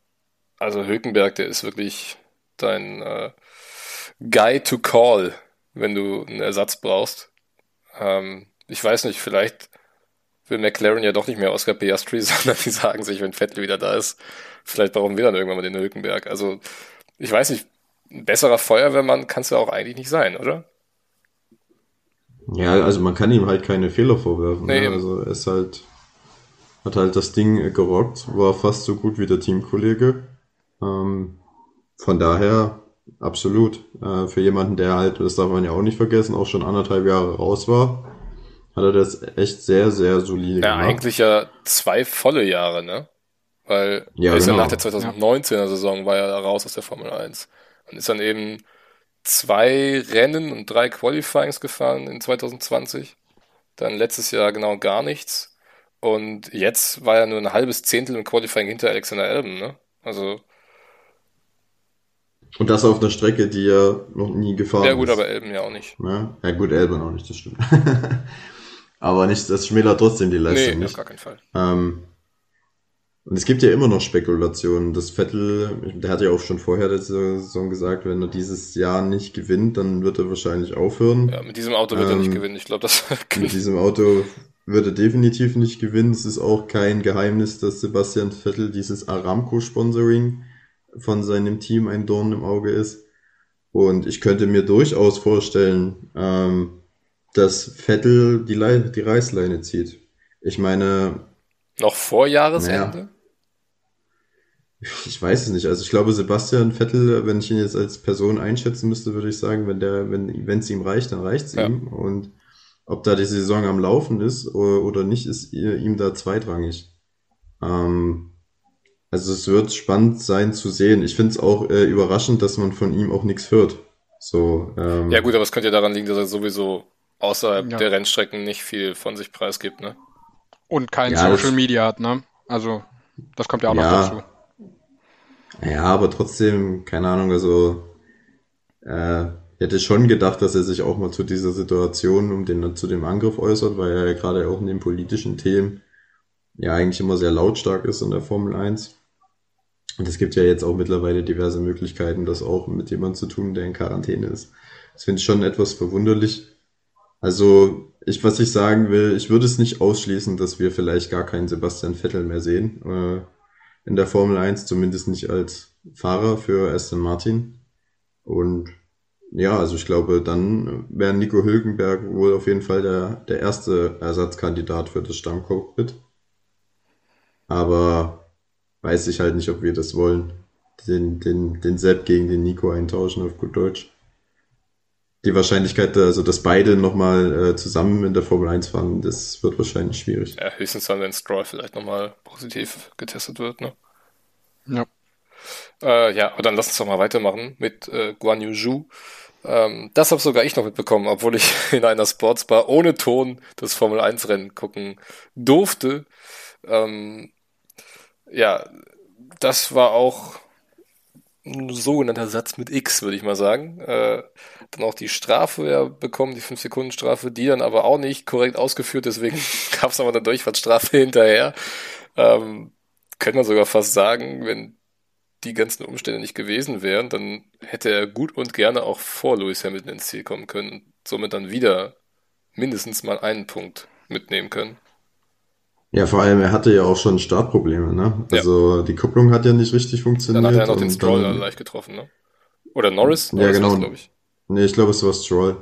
C: also Hülkenberg, der ist wirklich dein äh, Guy to call, wenn du einen Ersatz brauchst. Ähm, ich weiß nicht, vielleicht will McLaren ja doch nicht mehr Oscar Piastri, <laughs> sondern die sagen sich, wenn Vettel wieder da ist, vielleicht brauchen wir dann irgendwann mal den Hülkenberg. Also, ich weiß nicht, ein besserer Feuerwehrmann kannst du auch eigentlich nicht sein, oder?
A: Ja, also man kann ihm halt keine Fehler vorwerfen. Nee, ne? Also er ist halt, hat halt das Ding gerockt, war fast so gut wie der Teamkollege. Ähm, von daher absolut. Äh, für jemanden, der halt, das darf man ja auch nicht vergessen, auch schon anderthalb Jahre raus war, hat er das echt sehr, sehr solide
C: ja, gemacht. eigentlich ja zwei volle Jahre, ne? Weil
A: ja,
C: er ist
A: genau.
C: ja nach der 2019er Saison war er raus aus der Formel 1 und ist dann eben zwei Rennen und drei Qualifyings gefahren in 2020. Dann letztes Jahr genau gar nichts. Und jetzt war er nur ein halbes Zehntel im Qualifying hinter Alexander Elben, ne? Also
A: und das auf einer Strecke, die er noch nie gefahren ist.
C: Ja gut, ist. aber Elben ja auch nicht.
A: Ja, ja gut, Elben auch nicht, das stimmt. <laughs> aber nicht, das schmälert trotzdem die Leistung nee, nicht.
C: auf gar keinen Fall.
A: Ähm, und es gibt ja immer noch Spekulationen. Das Vettel, der hat ja auch schon vorher der Saison gesagt, wenn er dieses Jahr nicht gewinnt, dann wird er wahrscheinlich aufhören.
C: Ja, mit diesem Auto wird ähm, er nicht ähm, gewinnen. Ich glaube, das <laughs>
A: Mit diesem Auto wird er definitiv nicht gewinnen. Es ist auch kein Geheimnis, dass Sebastian Vettel dieses Aramco-Sponsoring von seinem Team ein Dorn im Auge ist. Und ich könnte mir durchaus vorstellen, ähm, dass Vettel die, Le die Reißleine zieht. Ich meine.
C: Noch vor Jahresende? Naja,
A: ich weiß es nicht. Also ich glaube, Sebastian Vettel, wenn ich ihn jetzt als Person einschätzen müsste, würde ich sagen, wenn der, wenn wenn es ihm reicht, dann reicht es ja. ihm. Und ob da die Saison am Laufen ist oder nicht, ist ihm da zweitrangig. Ähm, also es wird spannend sein zu sehen. Ich finde es auch äh, überraschend, dass man von ihm auch nichts hört. So, ähm,
C: ja gut, aber es könnte ja daran liegen, dass er sowieso außerhalb ja. der Rennstrecken nicht viel von sich preisgibt, ne?
D: Und kein ja, Social Media hat, ne? Also das kommt ja auch ja, noch dazu.
A: Ja, aber trotzdem, keine Ahnung, also äh, ich hätte schon gedacht, dass er sich auch mal zu dieser Situation um den zu dem Angriff äußert, weil er ja gerade auch in den politischen Themen ja eigentlich immer sehr lautstark ist in der Formel 1. Und es gibt ja jetzt auch mittlerweile diverse Möglichkeiten, das auch mit jemandem zu tun, der in Quarantäne ist. Das finde ich schon etwas verwunderlich. Also, ich, was ich sagen will, ich würde es nicht ausschließen, dass wir vielleicht gar keinen Sebastian Vettel mehr sehen äh, in der Formel 1, zumindest nicht als Fahrer für Aston Martin. Und ja, also ich glaube, dann wäre Nico Hülkenberg wohl auf jeden Fall der, der erste Ersatzkandidat für das Stammcockpit. Aber weiß ich halt nicht, ob wir das wollen. Den, den, den Sepp gegen den Nico eintauschen auf gut Deutsch. Die Wahrscheinlichkeit, also dass beide nochmal äh, zusammen in der Formel 1 fahren, das wird wahrscheinlich schwierig.
C: Ja, höchstens dann, wenn Stroll vielleicht nochmal positiv getestet wird, ne?
D: Ja.
C: Äh, ja, aber dann lass uns doch mal weitermachen mit äh, Guan Yu Zhu. Ähm, das habe sogar ich noch mitbekommen, obwohl ich <laughs> in einer Sportsbar ohne Ton das Formel 1 Rennen gucken durfte. Ähm, ja, das war auch ein sogenannter Satz mit X, würde ich mal sagen. Äh, dann auch die Strafe ja bekommen, die 5-Sekunden-Strafe, die dann aber auch nicht korrekt ausgeführt, deswegen <laughs> gab es aber eine Durchfahrtsstrafe hinterher. Ähm, könnte man sogar fast sagen, wenn die ganzen Umstände nicht gewesen wären, dann hätte er gut und gerne auch vor Lewis Hamilton ins Ziel kommen können und somit dann wieder mindestens mal einen Punkt mitnehmen können.
A: Ja, vor allem, er hatte ja auch schon Startprobleme, ne? Also ja. die Kupplung hat ja nicht richtig funktioniert.
C: Dann hat er noch den Stroll dann, leicht getroffen, ne? Oder Norris?
A: Norris ja, genau. glaube ich. Nee, ich glaube, es war Stroll.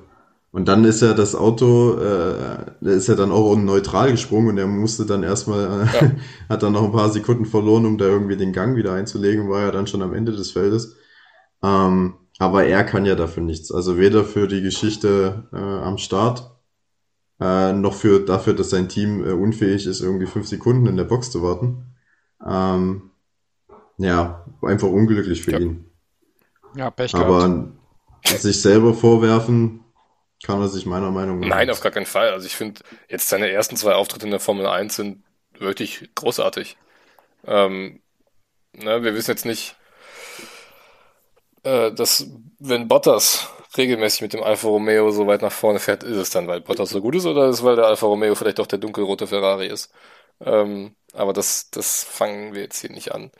A: Und dann ist ja das Auto, äh, ist ja dann auch neutral gesprungen und er musste dann erstmal, äh, ja. <laughs> hat dann noch ein paar Sekunden verloren, um da irgendwie den Gang wieder einzulegen, war ja dann schon am Ende des Feldes. Ähm, aber er kann ja dafür nichts. Also weder für die Geschichte äh, am Start äh, noch für dafür, dass sein Team äh, unfähig ist, irgendwie fünf Sekunden in der Box zu warten. Ähm, ja, einfach unglücklich für ja. ihn.
D: Ja, Pech
A: Aber gehabt. <laughs> sich selber vorwerfen, kann er sich meiner Meinung
C: nach. Nein, auf gar keinen Fall. Also ich finde, jetzt seine ersten zwei Auftritte in der Formel 1 sind wirklich großartig. Ähm, ne, wir wissen jetzt nicht, äh, dass wenn Bottas regelmäßig mit dem Alfa Romeo so weit nach vorne fährt, ist es dann, weil Bottas so gut ist oder ist es, weil der Alfa Romeo vielleicht doch der dunkelrote Ferrari ist? Ähm, aber das, das fangen wir jetzt hier nicht an.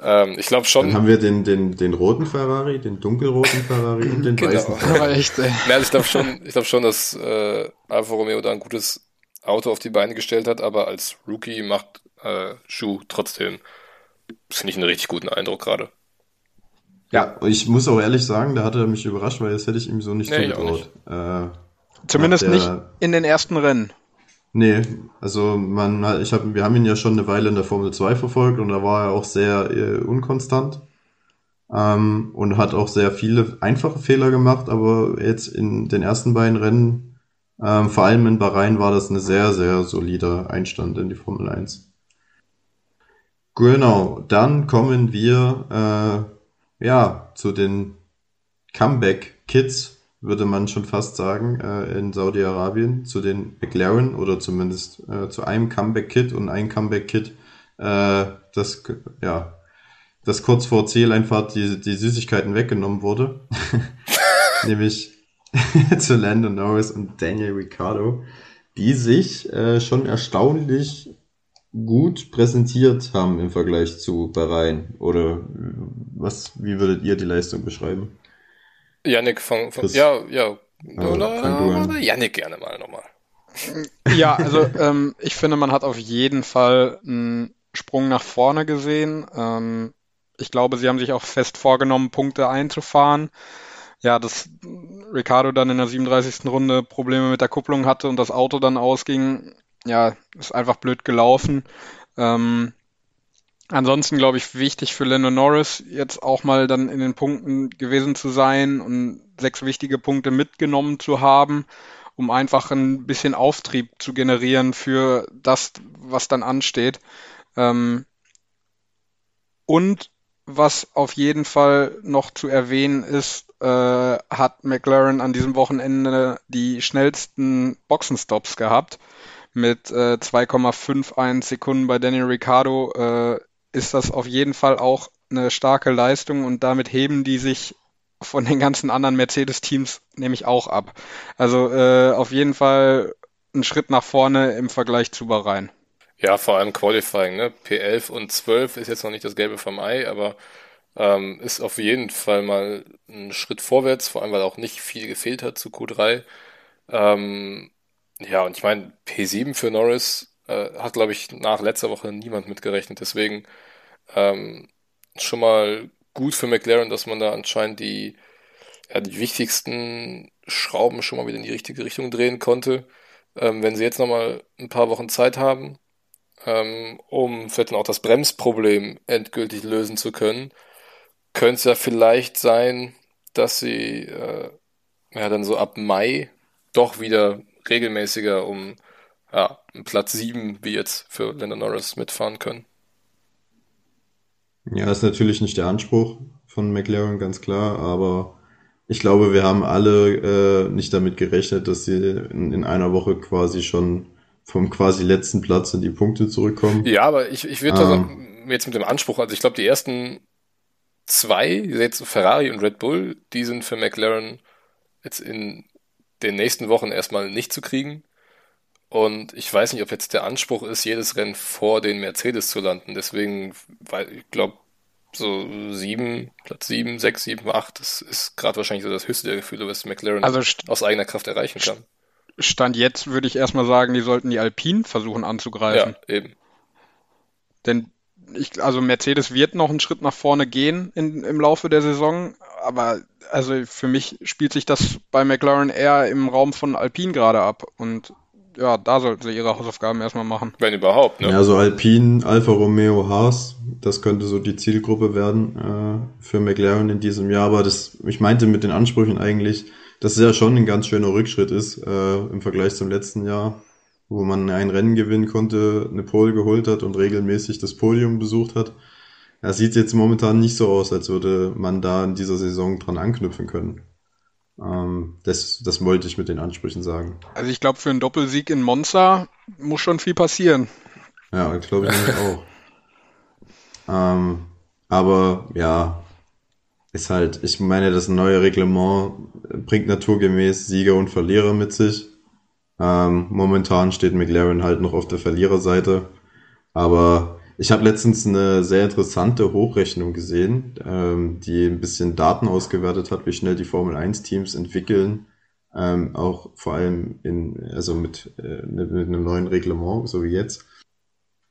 C: Ähm, ich glaube schon.
A: Dann haben wir den, den, den roten Ferrari, den dunkelroten Ferrari und den <laughs> genau. weißen Ferrari.
C: echt, ey. Ja, ich glaube schon, ich glaube schon, dass äh, Alfa Romeo da ein gutes Auto auf die Beine gestellt hat, aber als Rookie macht äh, Schuh trotzdem, finde ich, einen richtig guten Eindruck gerade.
A: Ja, ich muss auch ehrlich sagen, da hat er mich überrascht, weil das hätte ich ihm so nicht nee, zugetraut. Äh,
D: Zumindest der, nicht in den ersten Rennen.
A: Nee, also man, ich hab, wir haben ihn ja schon eine Weile in der Formel 2 verfolgt und da war er auch sehr äh, unkonstant ähm, und hat auch sehr viele einfache Fehler gemacht, aber jetzt in den ersten beiden Rennen, ähm, vor allem in Bahrain, war das eine sehr, sehr solider Einstand in die Formel 1. Genau, dann kommen wir äh, ja, zu den Comeback-Kids, würde man schon fast sagen, äh, in Saudi-Arabien, zu den McLaren oder zumindest äh, zu einem Comeback-Kid und ein Comeback-Kid, äh, das, ja, das kurz vor Zieleinfahrt die, die Süßigkeiten weggenommen wurde. <laughs> Nämlich <laughs> zu Landon Norris und Daniel Ricciardo, die sich äh, schon erstaunlich gut präsentiert haben im Vergleich zu Bahrain? Oder was, wie würdet ihr die Leistung beschreiben?
C: Yannick von, von ja, ja, also, oder, oder Yannick gerne mal nochmal.
D: Ja, also ähm, ich finde, man hat auf jeden Fall einen Sprung nach vorne gesehen. Ähm, ich glaube, sie haben sich auch fest vorgenommen, Punkte einzufahren. Ja, dass Ricardo dann in der 37. Runde Probleme mit der Kupplung hatte und das Auto dann ausging, ja, ist einfach blöd gelaufen. Ähm, ansonsten glaube ich wichtig für Lando Norris jetzt auch mal dann in den Punkten gewesen zu sein und sechs wichtige Punkte mitgenommen zu haben, um einfach ein bisschen Auftrieb zu generieren für das, was dann ansteht. Ähm, und was auf jeden Fall noch zu erwähnen ist, äh, hat McLaren an diesem Wochenende die schnellsten Boxenstops gehabt mit äh, 2,51 Sekunden bei Daniel Ricciardo äh, ist das auf jeden Fall auch eine starke Leistung und damit heben die sich von den ganzen anderen Mercedes-Teams nämlich auch ab. Also äh, auf jeden Fall ein Schritt nach vorne im Vergleich zu Bahrain.
C: Ja, vor allem Qualifying, ne? P11 und 12 ist jetzt noch nicht das Gelbe vom Ei, aber ähm, ist auf jeden Fall mal ein Schritt vorwärts, vor allem weil auch nicht viel gefehlt hat zu Q3. Ähm, ja, und ich meine, P7 für Norris äh, hat, glaube ich, nach letzter Woche niemand mitgerechnet. Deswegen ähm, schon mal gut für McLaren, dass man da anscheinend die, ja, die wichtigsten Schrauben schon mal wieder in die richtige Richtung drehen konnte. Ähm, wenn sie jetzt nochmal ein paar Wochen Zeit haben, ähm, um vielleicht dann auch das Bremsproblem endgültig lösen zu können, könnte es ja vielleicht sein, dass sie äh, ja dann so ab Mai doch wieder regelmäßiger um ja, Platz 7 wie jetzt für Lando Norris mitfahren können.
A: Ja, ist natürlich nicht der Anspruch von McLaren, ganz klar, aber ich glaube, wir haben alle äh, nicht damit gerechnet, dass sie in, in, einer Woche quasi schon vom quasi letzten Platz in die Punkte zurückkommen.
C: Ja, aber ich, ich würde ähm, jetzt mit dem Anspruch, also ich glaube, die ersten zwei, jetzt Ferrari und Red Bull, die sind für McLaren jetzt in den nächsten Wochen erstmal nicht zu kriegen. Und ich weiß nicht, ob jetzt der Anspruch ist, jedes Rennen vor den Mercedes zu landen. Deswegen, weil ich glaube, so sieben, Platz sieben, sechs, sieben, acht, das ist gerade wahrscheinlich so das höchste der Gefühle, was McLaren also aus eigener Kraft erreichen kann.
D: Stand jetzt würde ich erstmal sagen, die sollten die Alpinen versuchen anzugreifen.
C: Ja, eben.
D: Denn ich, also Mercedes wird noch einen Schritt nach vorne gehen in, im Laufe der Saison, aber also für mich spielt sich das bei McLaren eher im Raum von Alpine gerade ab und ja, da sollten sie ihre Hausaufgaben erstmal machen.
C: Wenn überhaupt, ne?
A: Ja, so Alpine, Alfa Romeo, Haas, das könnte so die Zielgruppe werden äh, für McLaren in diesem Jahr. Aber das, ich meinte mit den Ansprüchen eigentlich, dass es ja schon ein ganz schöner Rückschritt ist äh, im Vergleich zum letzten Jahr, wo man ein Rennen gewinnen konnte, eine Pole geholt hat und regelmäßig das Podium besucht hat. Er sieht jetzt momentan nicht so aus, als würde man da in dieser Saison dran anknüpfen können. Ähm, das, das wollte ich mit den Ansprüchen sagen.
D: Also ich glaube, für einen Doppelsieg in Monza muss schon viel passieren.
A: Ja, glaube ich auch. <laughs> ähm, aber ja, ist halt, ich meine, das neue Reglement bringt naturgemäß Sieger und Verlierer mit sich. Ähm, momentan steht McLaren halt noch auf der Verliererseite. Aber ich habe letztens eine sehr interessante Hochrechnung gesehen, ähm, die ein bisschen Daten ausgewertet hat, wie schnell die Formel 1 Teams entwickeln, ähm, auch vor allem in, also mit, äh, mit einem neuen Reglement, so wie jetzt.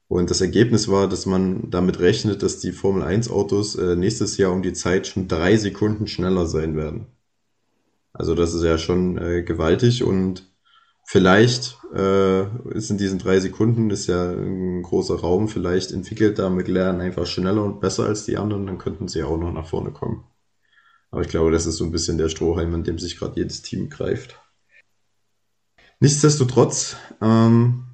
A: Und das Ergebnis war, dass man damit rechnet, dass die Formel 1 Autos äh, nächstes Jahr um die Zeit schon drei Sekunden schneller sein werden. Also das ist ja schon äh, gewaltig und Vielleicht äh, ist in diesen drei Sekunden ist ja ein großer Raum. Vielleicht entwickelt da McLaren einfach schneller und besser als die anderen, dann könnten sie auch noch nach vorne kommen. Aber ich glaube, das ist so ein bisschen der Strohhalm, an dem sich gerade jedes Team greift. Nichtsdestotrotz, ähm,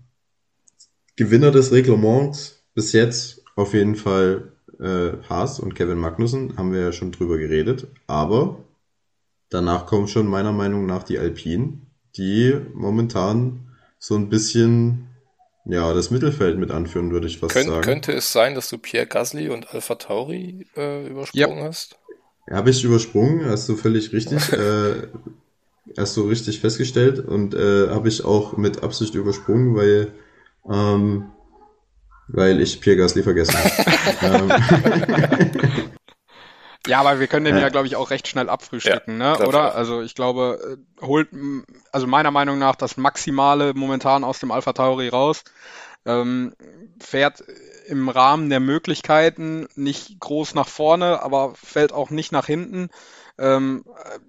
A: Gewinner des Reglements bis jetzt auf jeden Fall äh, Haas und Kevin Magnussen, haben wir ja schon drüber geredet. Aber danach kommen schon meiner Meinung nach die Alpinen die momentan so ein bisschen ja, das Mittelfeld mit anführen, würde ich fast
C: Kön
A: sagen.
C: Könnte es sein, dass du Pierre Gasly und Alpha Tauri äh, übersprungen ja. hast?
A: Habe ich übersprungen, hast du völlig richtig, <laughs> äh, hast du richtig festgestellt und äh, habe ich auch mit Absicht übersprungen, weil ähm, weil ich Pierre Gasly vergessen habe. <laughs> <laughs>
D: Ja, aber wir können den ja, ja glaube ich, auch recht schnell abfrühstücken, ja, ne? oder? Also ich glaube, äh, holt, also meiner Meinung nach das Maximale momentan aus dem Alpha Tauri raus. Ähm, fährt im Rahmen der Möglichkeiten nicht groß nach vorne, aber fällt auch nicht nach hinten. Ähm,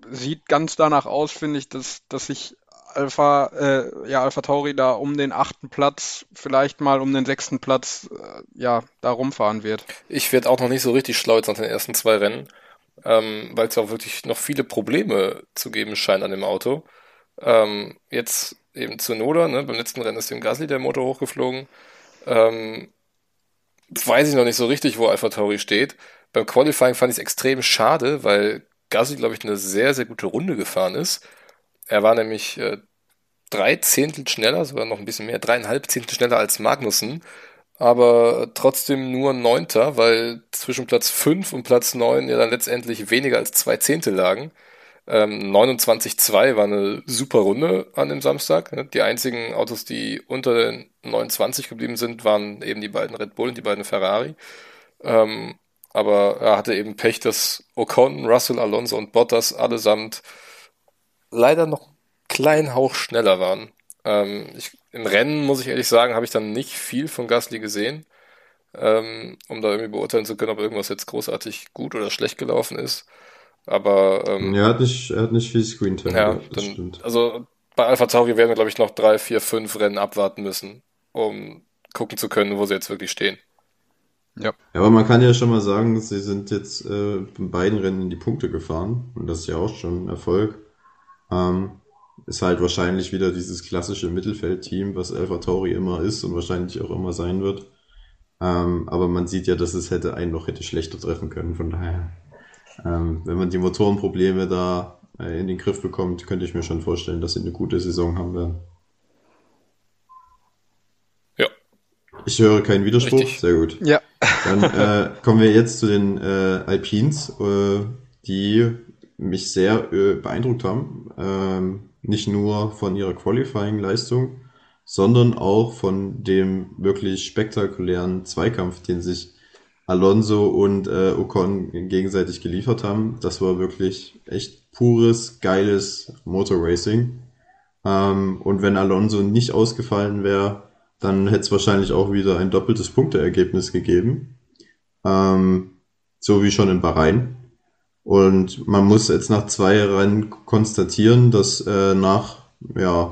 D: sieht ganz danach aus, finde ich, dass, dass sich Alpha, äh, ja, Alpha Tauri da um den achten Platz, vielleicht mal um den sechsten Platz, äh, ja, da rumfahren wird.
C: Ich werde auch noch nicht so richtig schlau jetzt nach den ersten zwei Rennen, ähm, weil es auch wirklich noch viele Probleme zu geben scheint an dem Auto. Ähm, jetzt eben zu Noda, ne, beim letzten Rennen ist dem Gasly der Motor hochgeflogen. Ähm, weiß ich noch nicht so richtig, wo Alpha Tauri steht. Beim Qualifying fand ich es extrem schade, weil Gasly, glaube ich, eine sehr, sehr gute Runde gefahren ist er war nämlich äh, drei Zehntel schneller, sogar noch ein bisschen mehr, dreieinhalb Zehntel schneller als Magnussen, aber trotzdem nur Neunter, weil zwischen Platz 5 und Platz 9 ja dann letztendlich weniger als zwei Zehntel lagen. Ähm, 29-2 war eine super Runde an dem Samstag. Ne? Die einzigen Autos, die unter den 29 geblieben sind, waren eben die beiden Red Bull und die beiden Ferrari. Ähm, aber er hatte eben Pech, dass Ocon, Russell, Alonso und Bottas allesamt leider noch einen kleinen Hauch schneller waren. Ähm, ich, Im Rennen, muss ich ehrlich sagen, habe ich dann nicht viel von Gasly gesehen, ähm, um da irgendwie beurteilen zu können, ob irgendwas jetzt großartig gut oder schlecht gelaufen ist. Aber ähm,
A: er hat nicht, er hat nicht viel Screentime.
C: Ja, das dann, stimmt. Also bei Alpha Tauri werden wir, glaube ich, noch drei, vier, fünf Rennen abwarten müssen, um gucken zu können, wo sie jetzt wirklich stehen.
A: Ja. ja. Aber man kann ja schon mal sagen, sie sind jetzt äh, in beiden Rennen in die Punkte gefahren. Und das ist ja auch schon ein Erfolg. Ähm, ist halt wahrscheinlich wieder dieses klassische Mittelfeldteam, was Alpha Tauri immer ist und wahrscheinlich auch immer sein wird. Ähm, aber man sieht ja, dass es hätte einen noch hätte schlechter treffen können. Von daher, ähm, wenn man die Motorenprobleme da äh, in den Griff bekommt, könnte ich mir schon vorstellen, dass sie eine gute Saison haben werden.
C: Ja.
A: Ich höre keinen Widerspruch.
C: Richtig.
A: Sehr gut.
D: Ja.
A: Dann äh, kommen wir jetzt zu den äh, Alpines, äh, die mich sehr äh, beeindruckt haben. Ähm, nicht nur von ihrer Qualifying-Leistung, sondern auch von dem wirklich spektakulären Zweikampf, den sich Alonso und äh, Ocon gegenseitig geliefert haben. Das war wirklich echt pures, geiles Motorracing. Ähm, und wenn Alonso nicht ausgefallen wäre, dann hätte es wahrscheinlich auch wieder ein doppeltes Punkteergebnis gegeben. Ähm, so wie schon in Bahrain. Und man muss jetzt nach zwei Rennen konstatieren, dass äh, nach, ja,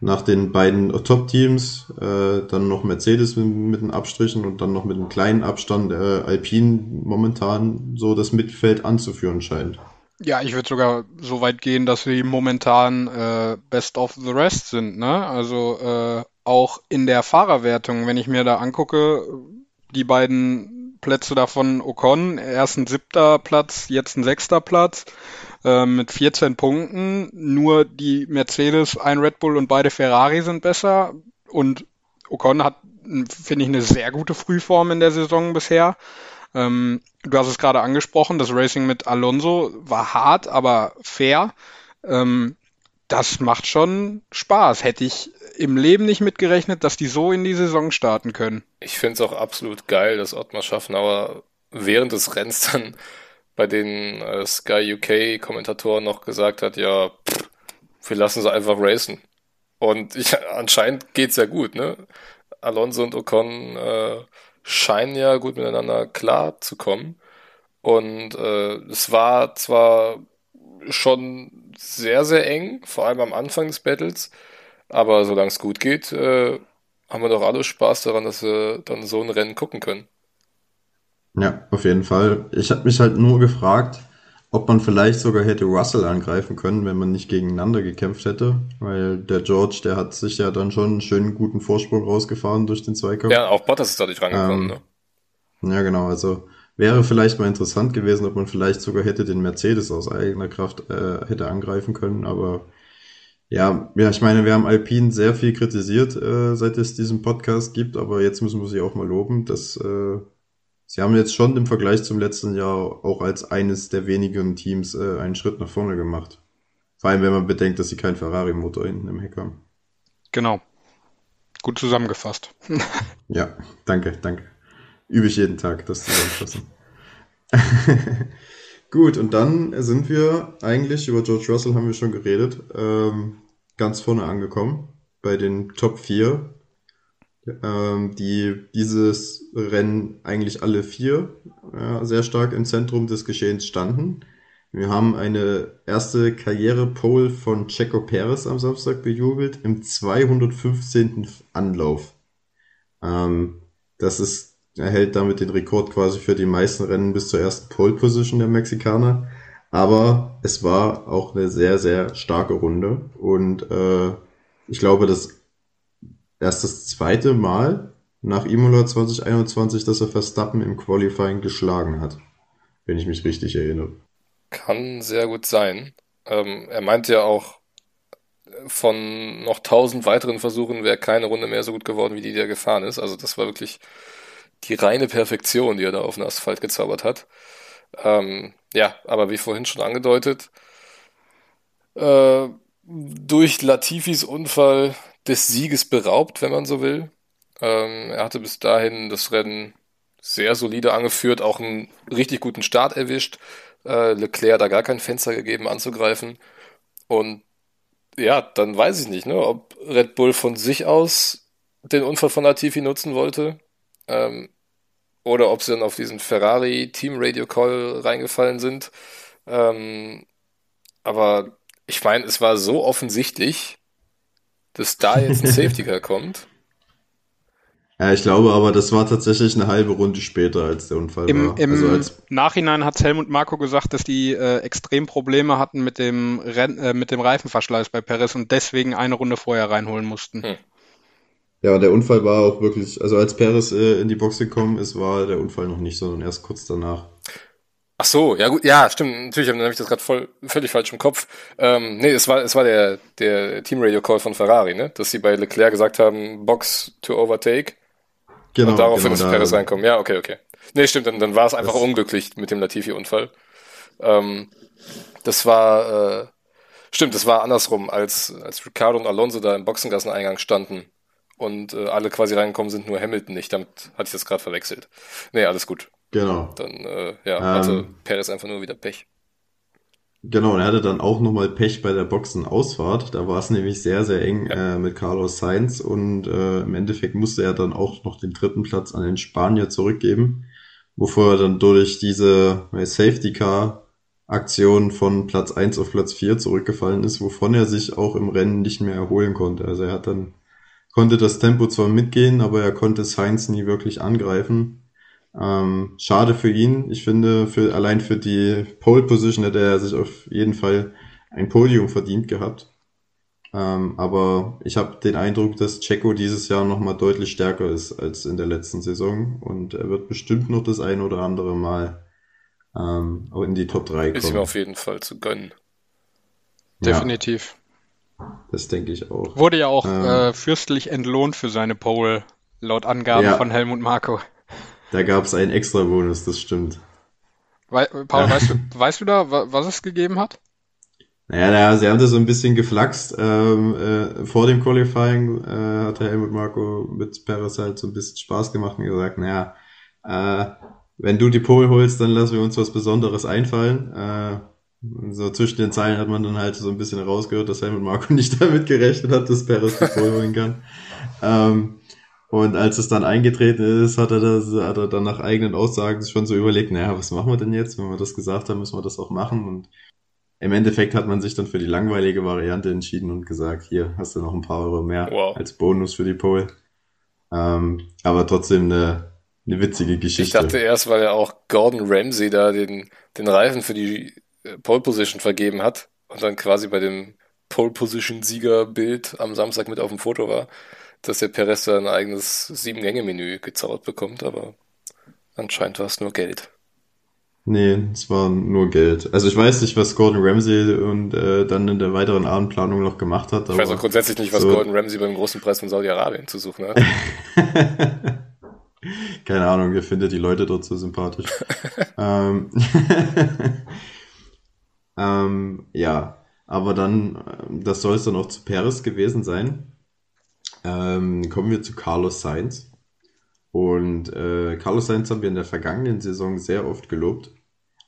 A: nach den beiden Top-Teams äh, dann noch Mercedes mit, mit den Abstrichen und dann noch mit einem kleinen Abstand äh, Alpine momentan so das Mittelfeld anzuführen scheint.
D: Ja, ich würde sogar so weit gehen, dass sie momentan äh, Best of the Rest sind, ne? Also äh, auch in der Fahrerwertung, wenn ich mir da angucke, die beiden Plätze davon Ocon, erst ein siebter Platz, jetzt ein sechster Platz äh, mit 14 Punkten. Nur die Mercedes, ein Red Bull und beide Ferrari sind besser. Und Ocon hat, finde ich, eine sehr gute Frühform in der Saison bisher. Ähm, du hast es gerade angesprochen, das Racing mit Alonso war hart, aber fair. Ähm, das macht schon Spaß. Hätte ich im Leben nicht mitgerechnet, dass die so in die Saison starten können.
C: Ich finde es auch absolut geil, dass Ottmar Schaffenauer während des Rennens dann bei den äh, Sky UK Kommentatoren noch gesagt hat, ja, pff, wir lassen sie einfach racen. Und ich, anscheinend geht's ja gut, ne? Alonso und Ocon äh, scheinen ja gut miteinander klar zu kommen. Und äh, es war zwar schon sehr, sehr eng, vor allem am Anfang des Battles, aber solange es gut geht, äh, haben wir doch alle Spaß daran, dass wir dann so ein Rennen gucken können.
A: Ja, auf jeden Fall. Ich habe mich halt nur gefragt, ob man vielleicht sogar hätte Russell angreifen können, wenn man nicht gegeneinander gekämpft hätte, weil der George, der hat sich ja dann schon einen schönen guten Vorsprung rausgefahren durch den Zweikampf.
C: Ja, auch Bottas ist dadurch rangekommen.
A: Ähm,
C: ne?
A: Ja, genau. Also wäre vielleicht mal interessant gewesen, ob man vielleicht sogar hätte den Mercedes aus eigener Kraft äh, hätte angreifen können. Aber ja, ja, ich meine, wir haben Alpine sehr viel kritisiert, äh, seit es diesen Podcast gibt. Aber jetzt müssen wir sie auch mal loben, dass äh, sie haben jetzt schon im Vergleich zum letzten Jahr auch als eines der wenigen Teams äh, einen Schritt nach vorne gemacht. Vor allem, wenn man bedenkt, dass sie keinen Ferrari-Motor hinten im Heck haben.
D: Genau. Gut zusammengefasst.
A: Ja, danke, danke. Übe ich jeden Tag, das zusammenfassen. <laughs> Gut, und dann sind wir eigentlich, über George Russell haben wir schon geredet, ähm, ganz vorne angekommen, bei den Top 4, ähm, die dieses Rennen eigentlich alle vier ja, sehr stark im Zentrum des Geschehens standen. Wir haben eine erste Karriere-Pole von Checo Perez am Samstag bejubelt im 215. Anlauf. Ähm, das ist, er hält damit den Rekord quasi für die meisten Rennen bis zur ersten Pole Position der Mexikaner. Aber es war auch eine sehr, sehr starke Runde. Und äh, ich glaube, das erst das zweite Mal nach Imola 2021, dass er Verstappen im Qualifying geschlagen hat. Wenn ich mich richtig erinnere.
C: Kann sehr gut sein. Ähm, er meinte ja auch, von noch tausend weiteren Versuchen wäre keine Runde mehr so gut geworden, wie die, die er gefahren ist. Also das war wirklich die reine Perfektion, die er da auf den Asphalt gezaubert hat. Ähm, ja, aber wie vorhin schon angedeutet, äh, durch Latifis Unfall des Sieges beraubt, wenn man so will. Ähm, er hatte bis dahin das Rennen sehr solide angeführt, auch einen richtig guten Start erwischt. Äh, Leclerc da gar kein Fenster gegeben anzugreifen. Und ja, dann weiß ich nicht, ne, ob Red Bull von sich aus den Unfall von Latifi nutzen wollte. Ähm, oder ob sie dann auf diesen Ferrari Team Radio Call reingefallen sind. Ähm, aber ich meine, es war so offensichtlich, dass da jetzt ein <laughs> Safety Car kommt.
A: Ja, ich glaube aber, das war tatsächlich eine halbe Runde später, als der Unfall
D: Im,
A: war.
D: im
A: Also als,
D: Nachhinein hat Helmut Marko gesagt, dass die äh, extrem Probleme hatten mit dem, Renn, äh, mit dem Reifenverschleiß bei Perez und deswegen eine Runde vorher reinholen mussten.
C: Hm.
A: Ja, der Unfall war auch wirklich, also als Perez äh, in die Box gekommen ist, war der Unfall noch nicht, sondern erst kurz danach.
C: Ach so, ja gut, ja, stimmt, natürlich habe ich das gerade voll völlig falsch im Kopf. Ähm, nee, es war es war der der Team Radio Call von Ferrari, ne, dass sie bei Leclerc gesagt haben, Box to overtake Genau, und daraufhin genau, ist da, Perez reinkommen. Ja, okay, okay. Nee, stimmt, dann, dann war es einfach unglücklich mit dem Latifi-Unfall. Ähm, das war, äh, stimmt, das war andersrum, als, als Ricardo und Alonso da im Boxengasseneingang standen und äh, alle quasi reingekommen sind, nur Hamilton nicht. Damit hatte ich das gerade verwechselt. Nee, alles gut.
A: Genau.
C: Dann, äh, ja, also ähm, Perez einfach nur wieder Pech.
A: Genau, und er hatte dann auch nochmal Pech bei der Boxenausfahrt. Da war es nämlich sehr, sehr eng ja. äh, mit Carlos Sainz und äh, im Endeffekt musste er dann auch noch den dritten Platz an den Spanier zurückgeben, wovor er dann durch diese äh, Safety Car Aktion von Platz 1 auf Platz 4 zurückgefallen ist, wovon er sich auch im Rennen nicht mehr erholen konnte. Also er hat dann, konnte das Tempo zwar mitgehen, aber er konnte Sainz nie wirklich angreifen. Ähm, schade für ihn. Ich finde, für, allein für die Pole Position hätte er sich auf jeden Fall ein Podium verdient gehabt. Ähm, aber ich habe den Eindruck, dass Checo dieses Jahr nochmal deutlich stärker ist als in der letzten Saison und er wird bestimmt noch das ein oder andere Mal ähm, in die Top 3 kommen.
C: Ist ihm auf jeden Fall zu gönnen.
D: Definitiv.
A: Das denke ich auch.
D: Wurde ja auch ähm, äh, fürstlich entlohnt für seine Pole, laut Angaben ja. von Helmut Marko.
A: Da gab es einen extra Bonus, das stimmt.
D: We Paul, ja. weißt, du, weißt du da, was es gegeben hat?
A: Naja, naja, sie haben das so ein bisschen geflaxt. Ähm, äh, vor dem Qualifying äh, hat Helmut Marco mit Perez halt so ein bisschen Spaß gemacht und gesagt, naja, äh, wenn du die Pole holst, dann lassen wir uns was Besonderes einfallen. Äh, so zwischen den Zeilen hat man dann halt so ein bisschen rausgehört, dass Helmut Marco <laughs> nicht damit gerechnet hat, dass Perez die Pole holen kann. Ähm, und als es dann eingetreten ist, hat er, das, hat er dann nach eigenen Aussagen schon so überlegt, naja, was machen wir denn jetzt? Wenn wir das gesagt haben, müssen wir das auch machen. Und im Endeffekt hat man sich dann für die langweilige Variante entschieden und gesagt, hier hast du noch ein paar Euro mehr wow. als Bonus für die Pole. Ähm, aber trotzdem eine, eine witzige Geschichte. Ich
C: dachte erst, weil er auch Gordon Ramsay da den, den Reifen für die Pole Position vergeben hat und dann quasi bei dem Pole Position Siegerbild am Samstag mit auf dem Foto war dass der Perez da ein eigenes Sieben-Gänge-Menü gezaubert bekommt, aber anscheinend war es nur Geld.
A: Nee, es war nur Geld. Also ich weiß nicht, was Gordon Ramsay und äh, dann in der weiteren Abendplanung noch gemacht hat.
C: ich weiß auch grundsätzlich nicht, was so Gordon Ramsay beim großen Preis von Saudi-Arabien zu suchen hat. <laughs>
A: Keine Ahnung, ihr findet die Leute dort so sympathisch. <laughs> <laughs> ähm, ähm, ja, aber dann, äh, das soll es dann auch zu Paris gewesen sein. Ähm, kommen wir zu Carlos Sainz. Und äh, Carlos Sainz haben wir in der vergangenen Saison sehr oft gelobt.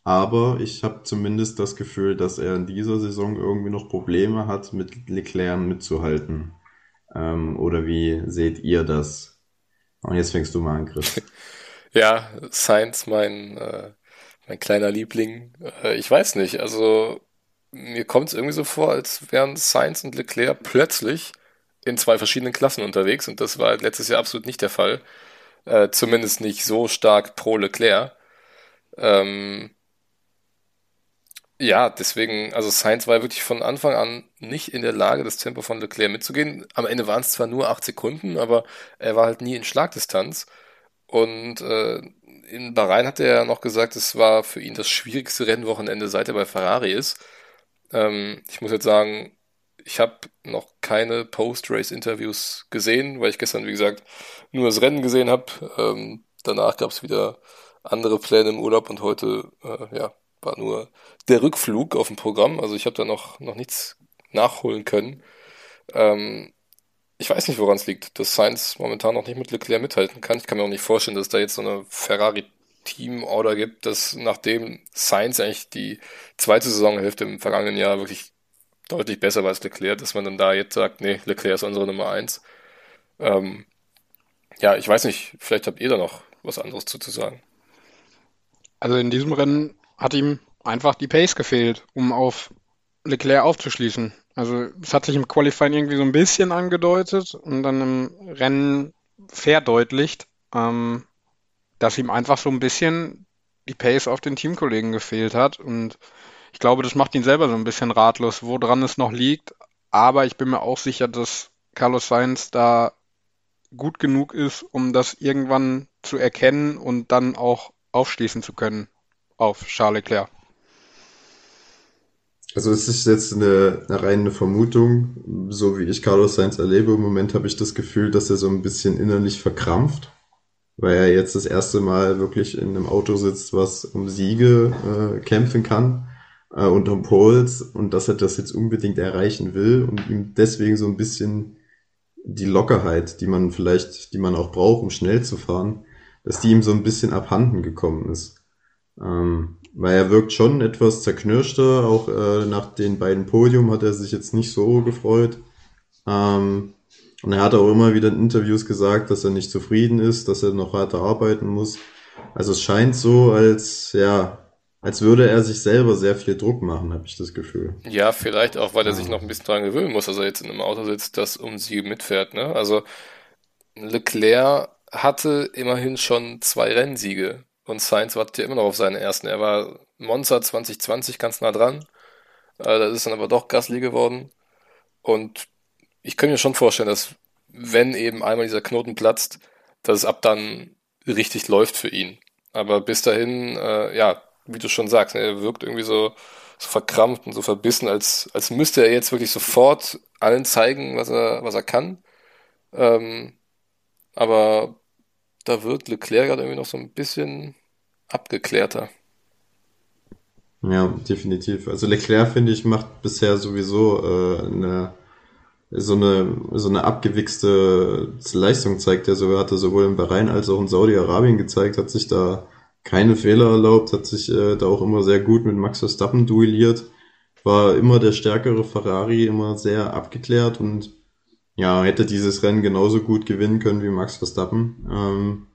A: Aber ich habe zumindest das Gefühl, dass er in dieser Saison irgendwie noch Probleme hat, mit Leclerc mitzuhalten. Ähm, oder wie seht ihr das? Und jetzt fängst du mal an, Chris. <laughs>
C: ja, Sainz, mein, äh, mein kleiner Liebling. Äh, ich weiß nicht, also mir kommt es irgendwie so vor, als wären Sainz und Leclerc plötzlich in zwei verschiedenen Klassen unterwegs und das war letztes Jahr absolut nicht der Fall. Äh, zumindest nicht so stark pro Leclerc. Ähm, ja, deswegen, also Sainz war wirklich von Anfang an nicht in der Lage, das Tempo von Leclerc mitzugehen. Am Ende waren es zwar nur acht Sekunden, aber er war halt nie in Schlagdistanz. Und äh, in Bahrain hat er ja noch gesagt, es war für ihn das schwierigste Rennwochenende, seit er bei Ferrari ist. Ähm, ich muss jetzt sagen, ich habe noch keine Post-Race-Interviews gesehen, weil ich gestern, wie gesagt, nur das Rennen gesehen habe. Ähm, danach gab es wieder andere Pläne im Urlaub und heute äh, ja, war nur der Rückflug auf dem Programm. Also ich habe da noch, noch nichts nachholen können. Ähm, ich weiß nicht, woran es liegt, dass Sainz momentan noch nicht mit Leclerc mithalten kann. Ich kann mir auch nicht vorstellen, dass da jetzt so eine Ferrari Team-Order gibt, dass nachdem Sainz eigentlich die zweite Saisonhälfte im vergangenen Jahr wirklich deutlich besser war als Leclerc, dass man dann da jetzt sagt, nee, Leclerc ist unsere Nummer eins. Ähm, ja, ich weiß nicht, vielleicht habt ihr da noch was anderes zu, zu sagen.
D: Also in diesem Rennen hat ihm einfach die Pace gefehlt, um auf Leclerc aufzuschließen. Also es hat sich im Qualifying irgendwie so ein bisschen angedeutet und dann im Rennen verdeutlicht, ähm, dass ihm einfach so ein bisschen die Pace auf den Teamkollegen gefehlt hat und ich glaube, das macht ihn selber so ein bisschen ratlos, woran es noch liegt. Aber ich bin mir auch sicher, dass Carlos Sainz da gut genug ist, um das irgendwann zu erkennen und dann auch aufschließen zu können auf Charles Leclerc.
A: Also es ist jetzt eine, eine reine Vermutung, so wie ich Carlos Sainz erlebe. Im Moment habe ich das Gefühl, dass er so ein bisschen innerlich verkrampft. weil er jetzt das erste Mal wirklich in einem Auto sitzt, was um Siege äh, kämpfen kann äh, und um Poles und dass er das jetzt unbedingt erreichen will und ihm deswegen so ein bisschen die Lockerheit, die man vielleicht, die man auch braucht, um schnell zu fahren, dass die ihm so ein bisschen abhanden gekommen ist. Ähm, weil er wirkt schon etwas zerknirschter, auch äh, nach den beiden Podium hat er sich jetzt nicht so gefreut. Ähm, und er hat auch immer wieder in Interviews gesagt, dass er nicht zufrieden ist, dass er noch weiter arbeiten muss. Also es scheint so, als ja, als würde er sich selber sehr viel Druck machen, habe ich das Gefühl.
C: Ja, vielleicht auch, weil er sich noch ein bisschen dran gewöhnen muss, dass er jetzt in einem Auto sitzt, das um sie mitfährt. Ne? Also Leclerc hatte immerhin schon zwei Rennsiege und Sainz wartet ja immer noch auf seinen ersten. Er war Monza 2020 ganz nah dran. Äh, das ist dann aber doch Gasly geworden. Und ich könnte mir schon vorstellen, dass wenn eben einmal dieser Knoten platzt, dass es ab dann richtig läuft für ihn. Aber bis dahin, äh, ja, wie du schon sagst, ne, er wirkt irgendwie so, so verkrampft und so verbissen, als, als müsste er jetzt wirklich sofort allen zeigen, was er, was er kann. Ähm, aber da wird Leclerc gerade irgendwie noch so ein bisschen abgeklärter.
A: Ja, definitiv. Also Leclerc, finde ich, macht bisher sowieso äh, eine, so eine so eine abgewichste Leistung zeigt er so, hatte sowohl in Bahrain als auch in Saudi-Arabien gezeigt, hat sich da keine Fehler erlaubt, hat sich äh, da auch immer sehr gut mit Max Verstappen duelliert, war immer der stärkere Ferrari, immer sehr abgeklärt und ja, hätte dieses Rennen genauso gut gewinnen können wie Max Verstappen. Ähm,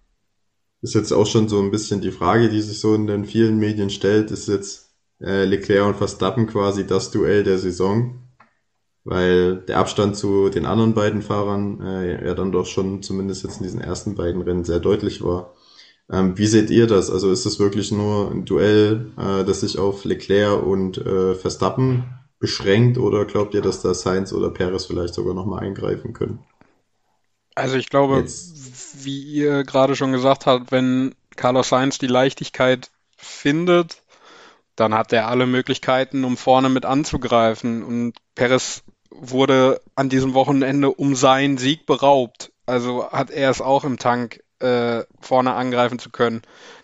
A: ist jetzt auch schon so ein bisschen die Frage, die sich so in den vielen Medien stellt, ist jetzt äh, Leclerc und Verstappen quasi das Duell der Saison, weil der Abstand zu den anderen beiden Fahrern äh, ja dann doch schon zumindest jetzt in diesen ersten beiden Rennen sehr deutlich war. Ähm, wie seht ihr das? Also ist das wirklich nur ein Duell, äh, das sich auf Leclerc und äh, Verstappen beschränkt oder glaubt ihr, dass da Sainz oder Perez vielleicht sogar nochmal eingreifen können?
D: Also ich glaube, Jetzt. wie ihr gerade schon gesagt habt, wenn Carlos Sainz die Leichtigkeit findet, dann hat er alle Möglichkeiten, um vorne mit anzugreifen. Und Perez wurde an diesem Wochenende um seinen Sieg beraubt. Also hat er es auch im Tank äh, vorne angreifen zu können.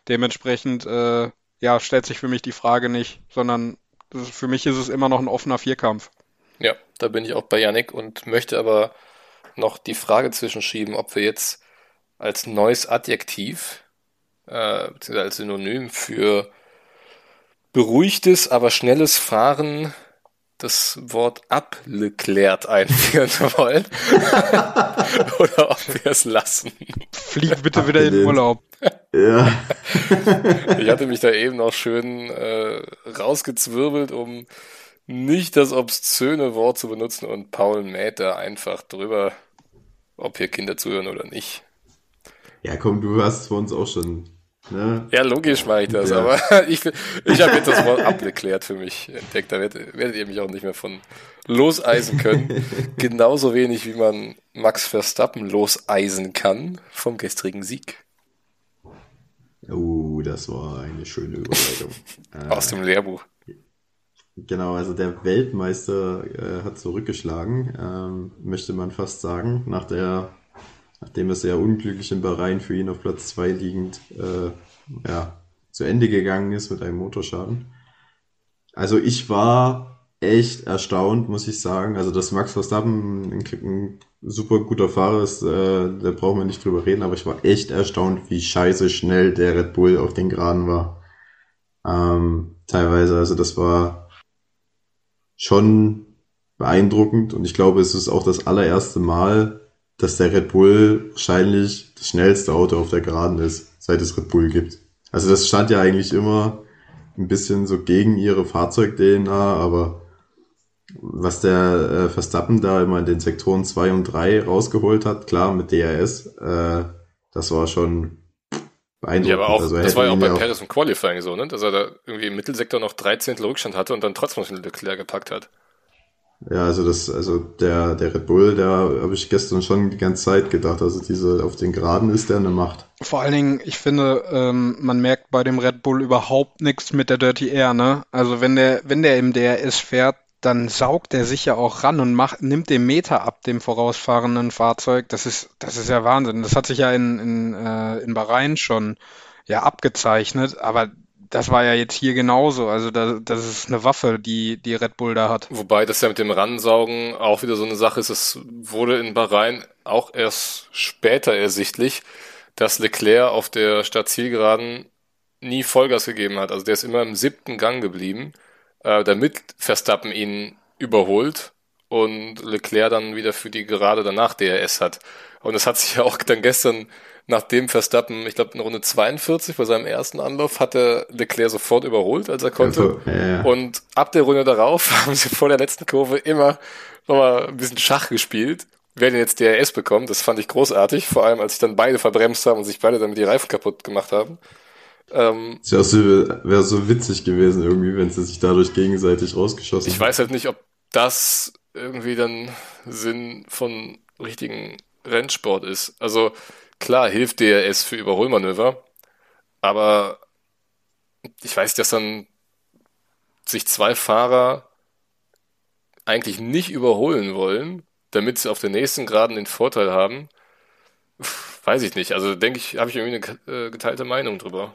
D: Dementsprechend äh, ja, stellt sich für mich die Frage nicht, sondern ist, für mich ist es immer noch ein offener Vierkampf.
C: Ja, da bin ich auch bei Yannick und möchte aber noch die Frage zwischenschieben, ob wir jetzt als neues Adjektiv, äh, beziehungsweise als Synonym für beruhigtes, aber schnelles Fahren das Wort abgeklärt einführen <laughs> wollen. <laughs> Oder ob wir es lassen.
D: Flieg bitte wieder in den Urlaub.
A: Ja.
C: ich hatte mich da eben noch schön äh, rausgezwirbelt, um nicht das obszöne Wort zu benutzen und Paul mäht da einfach drüber, ob hier Kinder zuhören oder nicht.
A: Ja, komm, du hast für uns auch schon Ne?
C: Ja, logisch mache ich das, ja. aber <laughs> ich, ich habe jetzt das Wort abgeklärt für mich entdeckt. Da werdet, werdet ihr mich auch nicht mehr von loseisen können. <laughs> Genauso wenig wie man Max Verstappen loseisen kann vom gestrigen Sieg.
A: Oh, das war eine schöne Überleitung. <laughs>
C: Aus dem Lehrbuch.
A: Genau, also der Weltmeister äh, hat zurückgeschlagen, ähm, möchte man fast sagen, nach der nachdem es sehr unglücklich in Bahrain für ihn auf Platz 2 liegend äh, ja, zu Ende gegangen ist mit einem Motorschaden. Also ich war echt erstaunt, muss ich sagen. Also dass Max Verstappen ein, ein super guter Fahrer ist, äh, da brauchen wir nicht drüber reden, aber ich war echt erstaunt, wie scheiße schnell der Red Bull auf den Geraden war. Ähm, teilweise, also das war schon beeindruckend und ich glaube, es ist auch das allererste Mal, dass der Red Bull wahrscheinlich das schnellste Auto auf der Geraden ist, seit es Red Bull gibt. Also das stand ja eigentlich immer ein bisschen so gegen ihre Fahrzeug-DNA, aber was der äh, Verstappen da immer in den Sektoren 2 und 3 rausgeholt hat, klar mit DRS, äh, das war schon beeindruckend. Ja,
C: aber auch, also das war ja auch bei Paris im Qualifying so, ne? dass er da irgendwie im Mittelsektor noch 13 Rückstand hatte und dann trotzdem noch den Leclerc gepackt hat.
A: Ja, also das, also der, der Red Bull, der habe ich gestern schon die ganze Zeit gedacht. Also diese auf den Geraden ist der eine Macht.
D: Vor allen Dingen, ich finde, ähm, man merkt bei dem Red Bull überhaupt nichts mit der Dirty Air, ne? Also wenn der, wenn der im DRS fährt, dann saugt er sich ja auch ran und macht, nimmt den Meter ab dem vorausfahrenden Fahrzeug. Das ist, das ist ja Wahnsinn. Das hat sich ja in, in, äh, in Bahrain schon ja abgezeichnet, aber das war ja jetzt hier genauso. Also da, das ist eine Waffe, die, die Red Bull da hat.
C: Wobei das ja mit dem Ransaugen auch wieder so eine Sache ist. Es wurde in Bahrain auch erst später ersichtlich, dass Leclerc auf der Startzielgeraden nie Vollgas gegeben hat. Also der ist immer im siebten Gang geblieben, äh, damit Verstappen ihn überholt und Leclerc dann wieder für die Gerade danach DRS hat. Und das hat sich ja <laughs> auch dann gestern nachdem Verstappen, ich glaube in Runde 42 bei seinem ersten Anlauf, hat er Leclerc sofort überholt, als er konnte. Also, ja. Und ab der Runde darauf <laughs> haben sie vor der letzten Kurve immer nochmal ein bisschen Schach gespielt. Wer denn jetzt DRS bekommt, das fand ich großartig, vor allem als sich dann beide verbremst haben und sich beide damit die Reifen kaputt gemacht haben.
A: Ähm, das wäre so, witzig gewesen irgendwie, wenn sie sich dadurch gegenseitig rausgeschossen
C: Ich weiß halt nicht, ob das irgendwie dann Sinn von richtigen Rennsport ist. Also Klar hilft DRS für Überholmanöver, aber ich weiß, dass dann sich zwei Fahrer eigentlich nicht überholen wollen, damit sie auf der nächsten Geraden den Vorteil haben. Weiß ich nicht. Also denke ich, habe ich irgendwie eine äh, geteilte Meinung drüber.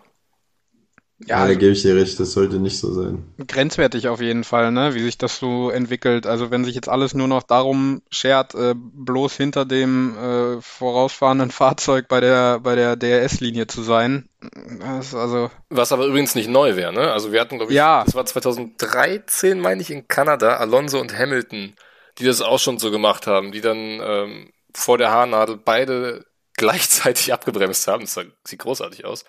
A: Ja, da gebe ich dir recht, das sollte nicht so sein.
D: Grenzwertig auf jeden Fall, ne? wie sich das so entwickelt. Also wenn sich jetzt alles nur noch darum schert, äh, bloß hinter dem äh, vorausfahrenden <laughs> Fahrzeug bei der, bei der DRS-Linie zu sein. Das, also
C: Was aber übrigens nicht neu wäre, ne? Also wir hatten, glaube ich,
D: ja.
C: das war 2013, meine ich, in Kanada, Alonso und Hamilton, die das auch schon so gemacht haben, die dann ähm, vor der Haarnadel beide <laughs> gleichzeitig abgebremst haben. Das sieht großartig aus.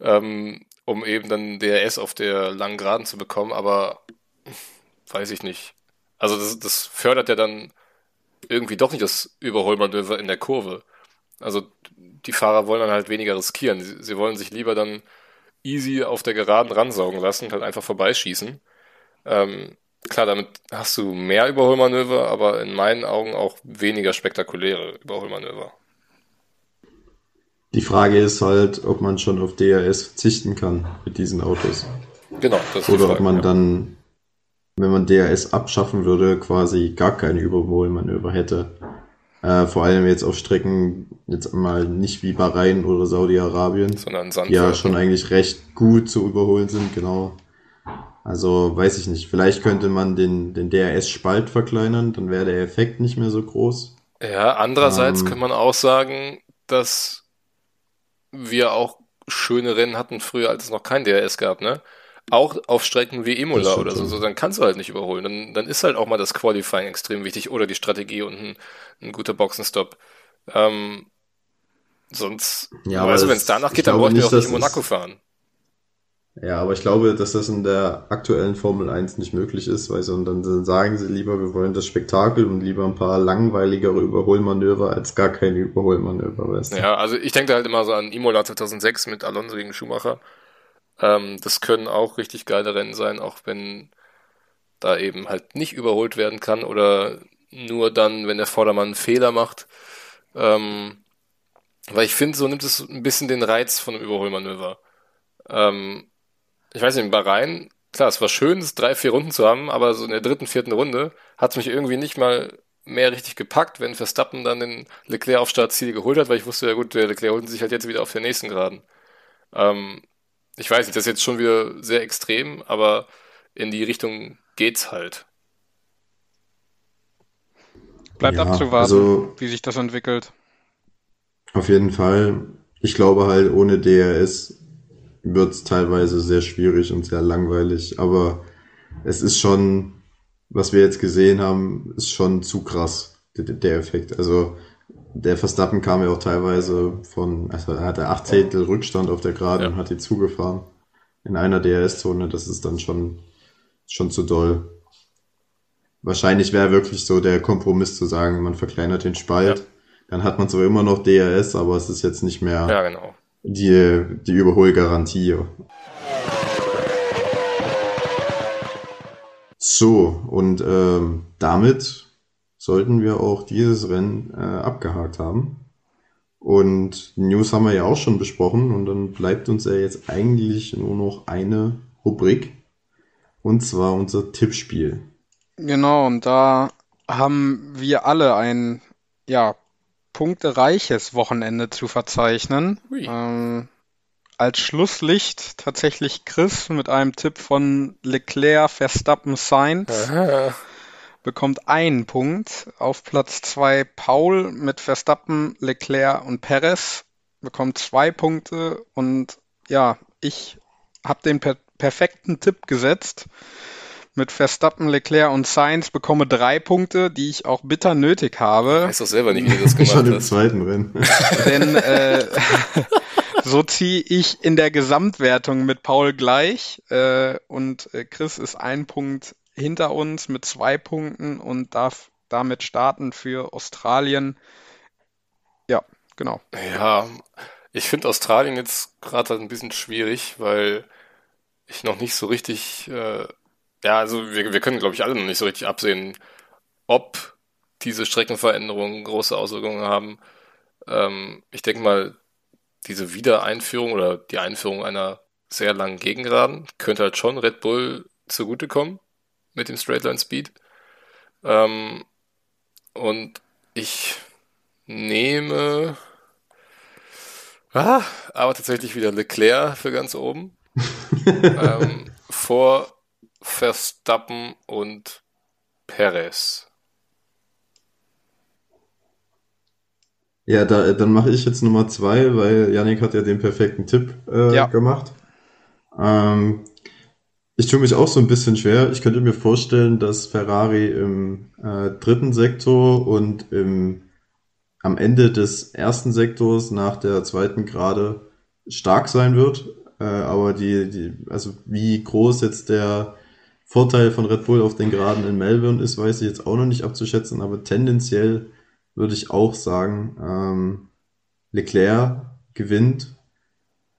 C: Ähm, um eben dann DRS auf der langen Geraden zu bekommen, aber <laughs> weiß ich nicht. Also das, das fördert ja dann irgendwie doch nicht das Überholmanöver in der Kurve. Also die Fahrer wollen dann halt weniger riskieren. Sie, sie wollen sich lieber dann easy auf der Geraden ransaugen lassen und halt einfach vorbeischießen. Ähm, klar, damit hast du mehr Überholmanöver, aber in meinen Augen auch weniger spektakuläre Überholmanöver.
A: Die Frage ist halt, ob man schon auf DRS verzichten kann mit diesen Autos.
C: Genau,
A: das ist Oder ob man ja. dann, wenn man DRS abschaffen würde, quasi gar keine Überholmanöver hätte. Äh, vor allem jetzt auf Strecken, jetzt mal nicht wie Bahrain oder Saudi-Arabien,
C: sondern
A: die ja schon eigentlich recht gut zu überholen sind, genau. Also weiß ich nicht. Vielleicht könnte man den, den DRS-Spalt verkleinern, dann wäre der Effekt nicht mehr so groß.
C: Ja, andererseits ähm, kann man auch sagen, dass wir auch schöne Rennen hatten früher, als es noch kein DRS gab, ne? Auch auf Strecken wie Imola oder so, so, dann kannst du halt nicht überholen. Dann, dann ist halt auch mal das Qualifying extrem wichtig oder die Strategie und ein, ein guter Boxenstopp. Ähm, sonst,
A: ja,
C: also wenn es danach geht, dann brauche ich auch nicht in Monaco fahren.
A: Ja, aber ich glaube, dass das in der aktuellen Formel 1 nicht möglich ist, weil so, dann, dann sagen sie lieber, wir wollen das Spektakel und lieber ein paar langweiligere Überholmanöver als gar keine Überholmanöver, weißt
C: du? Ja, also ich denke halt immer so an Imola 2006 mit Alonso gegen Schumacher. Ähm, das können auch richtig geile Rennen sein, auch wenn da eben halt nicht überholt werden kann oder nur dann, wenn der Vordermann einen Fehler macht. Ähm, weil ich finde, so nimmt es ein bisschen den Reiz von einem Überholmanöver. Ähm, ich weiß nicht, in Bahrain, klar, es war schön, es drei, vier Runden zu haben, aber so in der dritten, vierten Runde hat es mich irgendwie nicht mal mehr richtig gepackt, wenn Verstappen dann den Leclerc auf Startziel geholt hat, weil ich wusste ja gut, der Leclerc holt sich halt jetzt wieder auf der nächsten Geraden. Ähm, ich weiß nicht, das ist jetzt schon wieder sehr extrem, aber in die Richtung geht's halt.
D: Bleibt ja, abzuwarten, also, wie sich das entwickelt.
A: Auf jeden Fall. Ich glaube halt, ohne DRS wird es teilweise sehr schwierig und sehr langweilig, aber es ist schon, was wir jetzt gesehen haben, ist schon zu krass, der, der Effekt. Also der Verstappen kam ja auch teilweise von, also er hatte acht Zehntel Rückstand auf der Gerade ja. und hat die zugefahren in einer DRS-Zone, das ist dann schon, schon zu doll. Wahrscheinlich wäre wirklich so der Kompromiss zu sagen, man verkleinert den Spalt, ja. dann hat man zwar immer noch DRS, aber es ist jetzt nicht mehr
C: ja, genau
A: die, die Überholgarantie. So, und ähm, damit sollten wir auch dieses Rennen äh, abgehakt haben. Und News haben wir ja auch schon besprochen und dann bleibt uns ja jetzt eigentlich nur noch eine Rubrik und zwar unser Tippspiel.
D: Genau, und da haben wir alle ein, ja, punktereiches Wochenende zu verzeichnen. Ähm, als Schlusslicht tatsächlich Chris mit einem Tipp von Leclerc, Verstappen, Sainz. Aha. Bekommt einen Punkt. Auf Platz zwei Paul mit Verstappen, Leclerc und Perez. Bekommt zwei Punkte. Und ja, ich habe den per perfekten Tipp gesetzt mit Verstappen, Leclerc und Sainz bekomme drei Punkte, die ich auch bitter nötig habe.
C: Ich weiß doch selber nicht, wie du das gemacht
A: Schon im zweiten Rennen. <laughs>
D: Denn äh, <laughs> so ziehe ich in der Gesamtwertung mit Paul gleich äh, und äh, Chris ist ein Punkt hinter uns mit zwei Punkten und darf damit starten für Australien. Ja, genau.
C: Ja, ich finde Australien jetzt gerade ein bisschen schwierig, weil ich noch nicht so richtig äh, ja, also wir, wir können, glaube ich, alle noch nicht so richtig absehen, ob diese Streckenveränderungen große Auswirkungen haben. Ähm, ich denke mal, diese Wiedereinführung oder die Einführung einer sehr langen Gegengraden könnte halt schon Red Bull zugutekommen mit dem Straightline Speed. Ähm, und ich nehme ah, aber tatsächlich wieder Leclerc für ganz oben. <laughs> ähm, vor Verstappen und Perez.
A: Ja, da, dann mache ich jetzt Nummer zwei, weil Yannick hat ja den perfekten Tipp äh, ja. gemacht. Ähm, ich tue mich auch so ein bisschen schwer. Ich könnte mir vorstellen, dass Ferrari im äh, dritten Sektor und im, am Ende des ersten Sektors nach der zweiten Gerade stark sein wird. Äh, aber die, die, also wie groß jetzt der Vorteil von Red Bull auf den Geraden in Melbourne ist, weiß ich jetzt auch noch nicht abzuschätzen, aber tendenziell würde ich auch sagen, ähm, Leclerc gewinnt.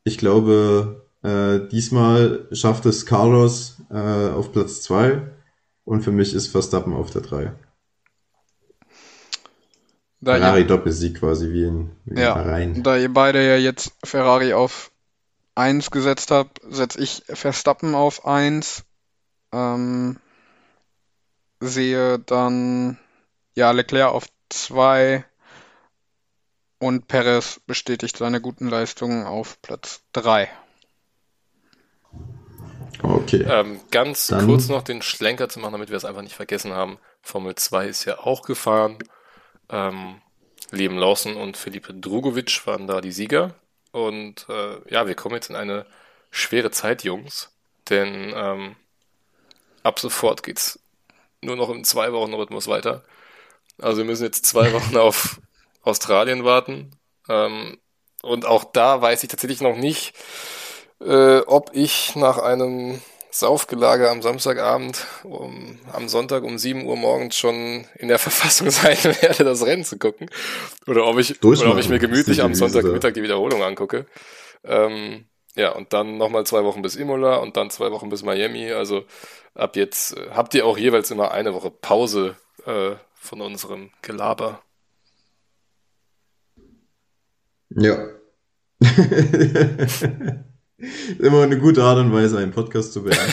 A: Ich glaube, äh, diesmal schafft es Carlos äh, auf Platz 2 und für mich ist Verstappen auf der 3. Da Ferrari Doppelsieg quasi wie in, wie
D: ja, in Da ihr beide ja jetzt Ferrari auf 1 gesetzt habt, setze ich Verstappen auf 1 ähm, sehe dann ja Leclerc auf 2 und Perez bestätigt seine guten Leistungen auf Platz 3.
C: Okay. Ähm, ganz dann... kurz noch den Schlenker zu machen, damit wir es einfach nicht vergessen haben. Formel 2 ist ja auch gefahren. Ähm, Liam Lawson und Felipe Drugovic waren da die Sieger. Und äh, ja, wir kommen jetzt in eine schwere Zeit, Jungs. Denn ähm, ab sofort geht's nur noch im zwei Wochen Rhythmus weiter. Also wir müssen jetzt zwei <laughs> Wochen auf Australien warten. Ähm, und auch da weiß ich tatsächlich noch nicht, äh, ob ich nach einem Saufgelage am Samstagabend um, am Sonntag um 7 Uhr morgens schon in der <laughs> Verfassung sein werde, das Rennen zu gucken. Oder ob ich, oder ob ich mir gemütlich am Sonntagmittag die Wiederholung angucke. Ähm, ja, und dann nochmal zwei Wochen bis Imola und dann zwei Wochen bis Miami. Also ab jetzt äh, habt ihr auch jeweils immer eine Woche Pause äh, von unserem Gelaber.
A: Ja. <laughs> immer eine gute Art und Weise, einen Podcast zu beenden. <laughs>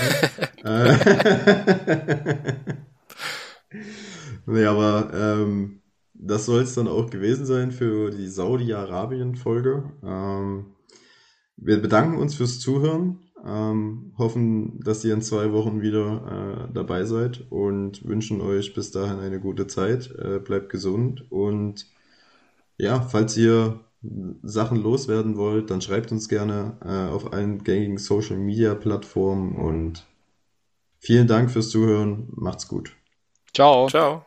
A: Äh, <laughs> nee, aber ähm, das soll es dann auch gewesen sein für die Saudi-Arabien-Folge. Ähm, wir bedanken uns fürs Zuhören, ähm, hoffen, dass ihr in zwei Wochen wieder äh, dabei seid und wünschen euch bis dahin eine gute Zeit. Äh, bleibt gesund und ja, falls ihr Sachen loswerden wollt, dann schreibt uns gerne äh, auf allen gängigen Social Media Plattformen und vielen Dank fürs Zuhören. Macht's gut.
C: Ciao. Ciao.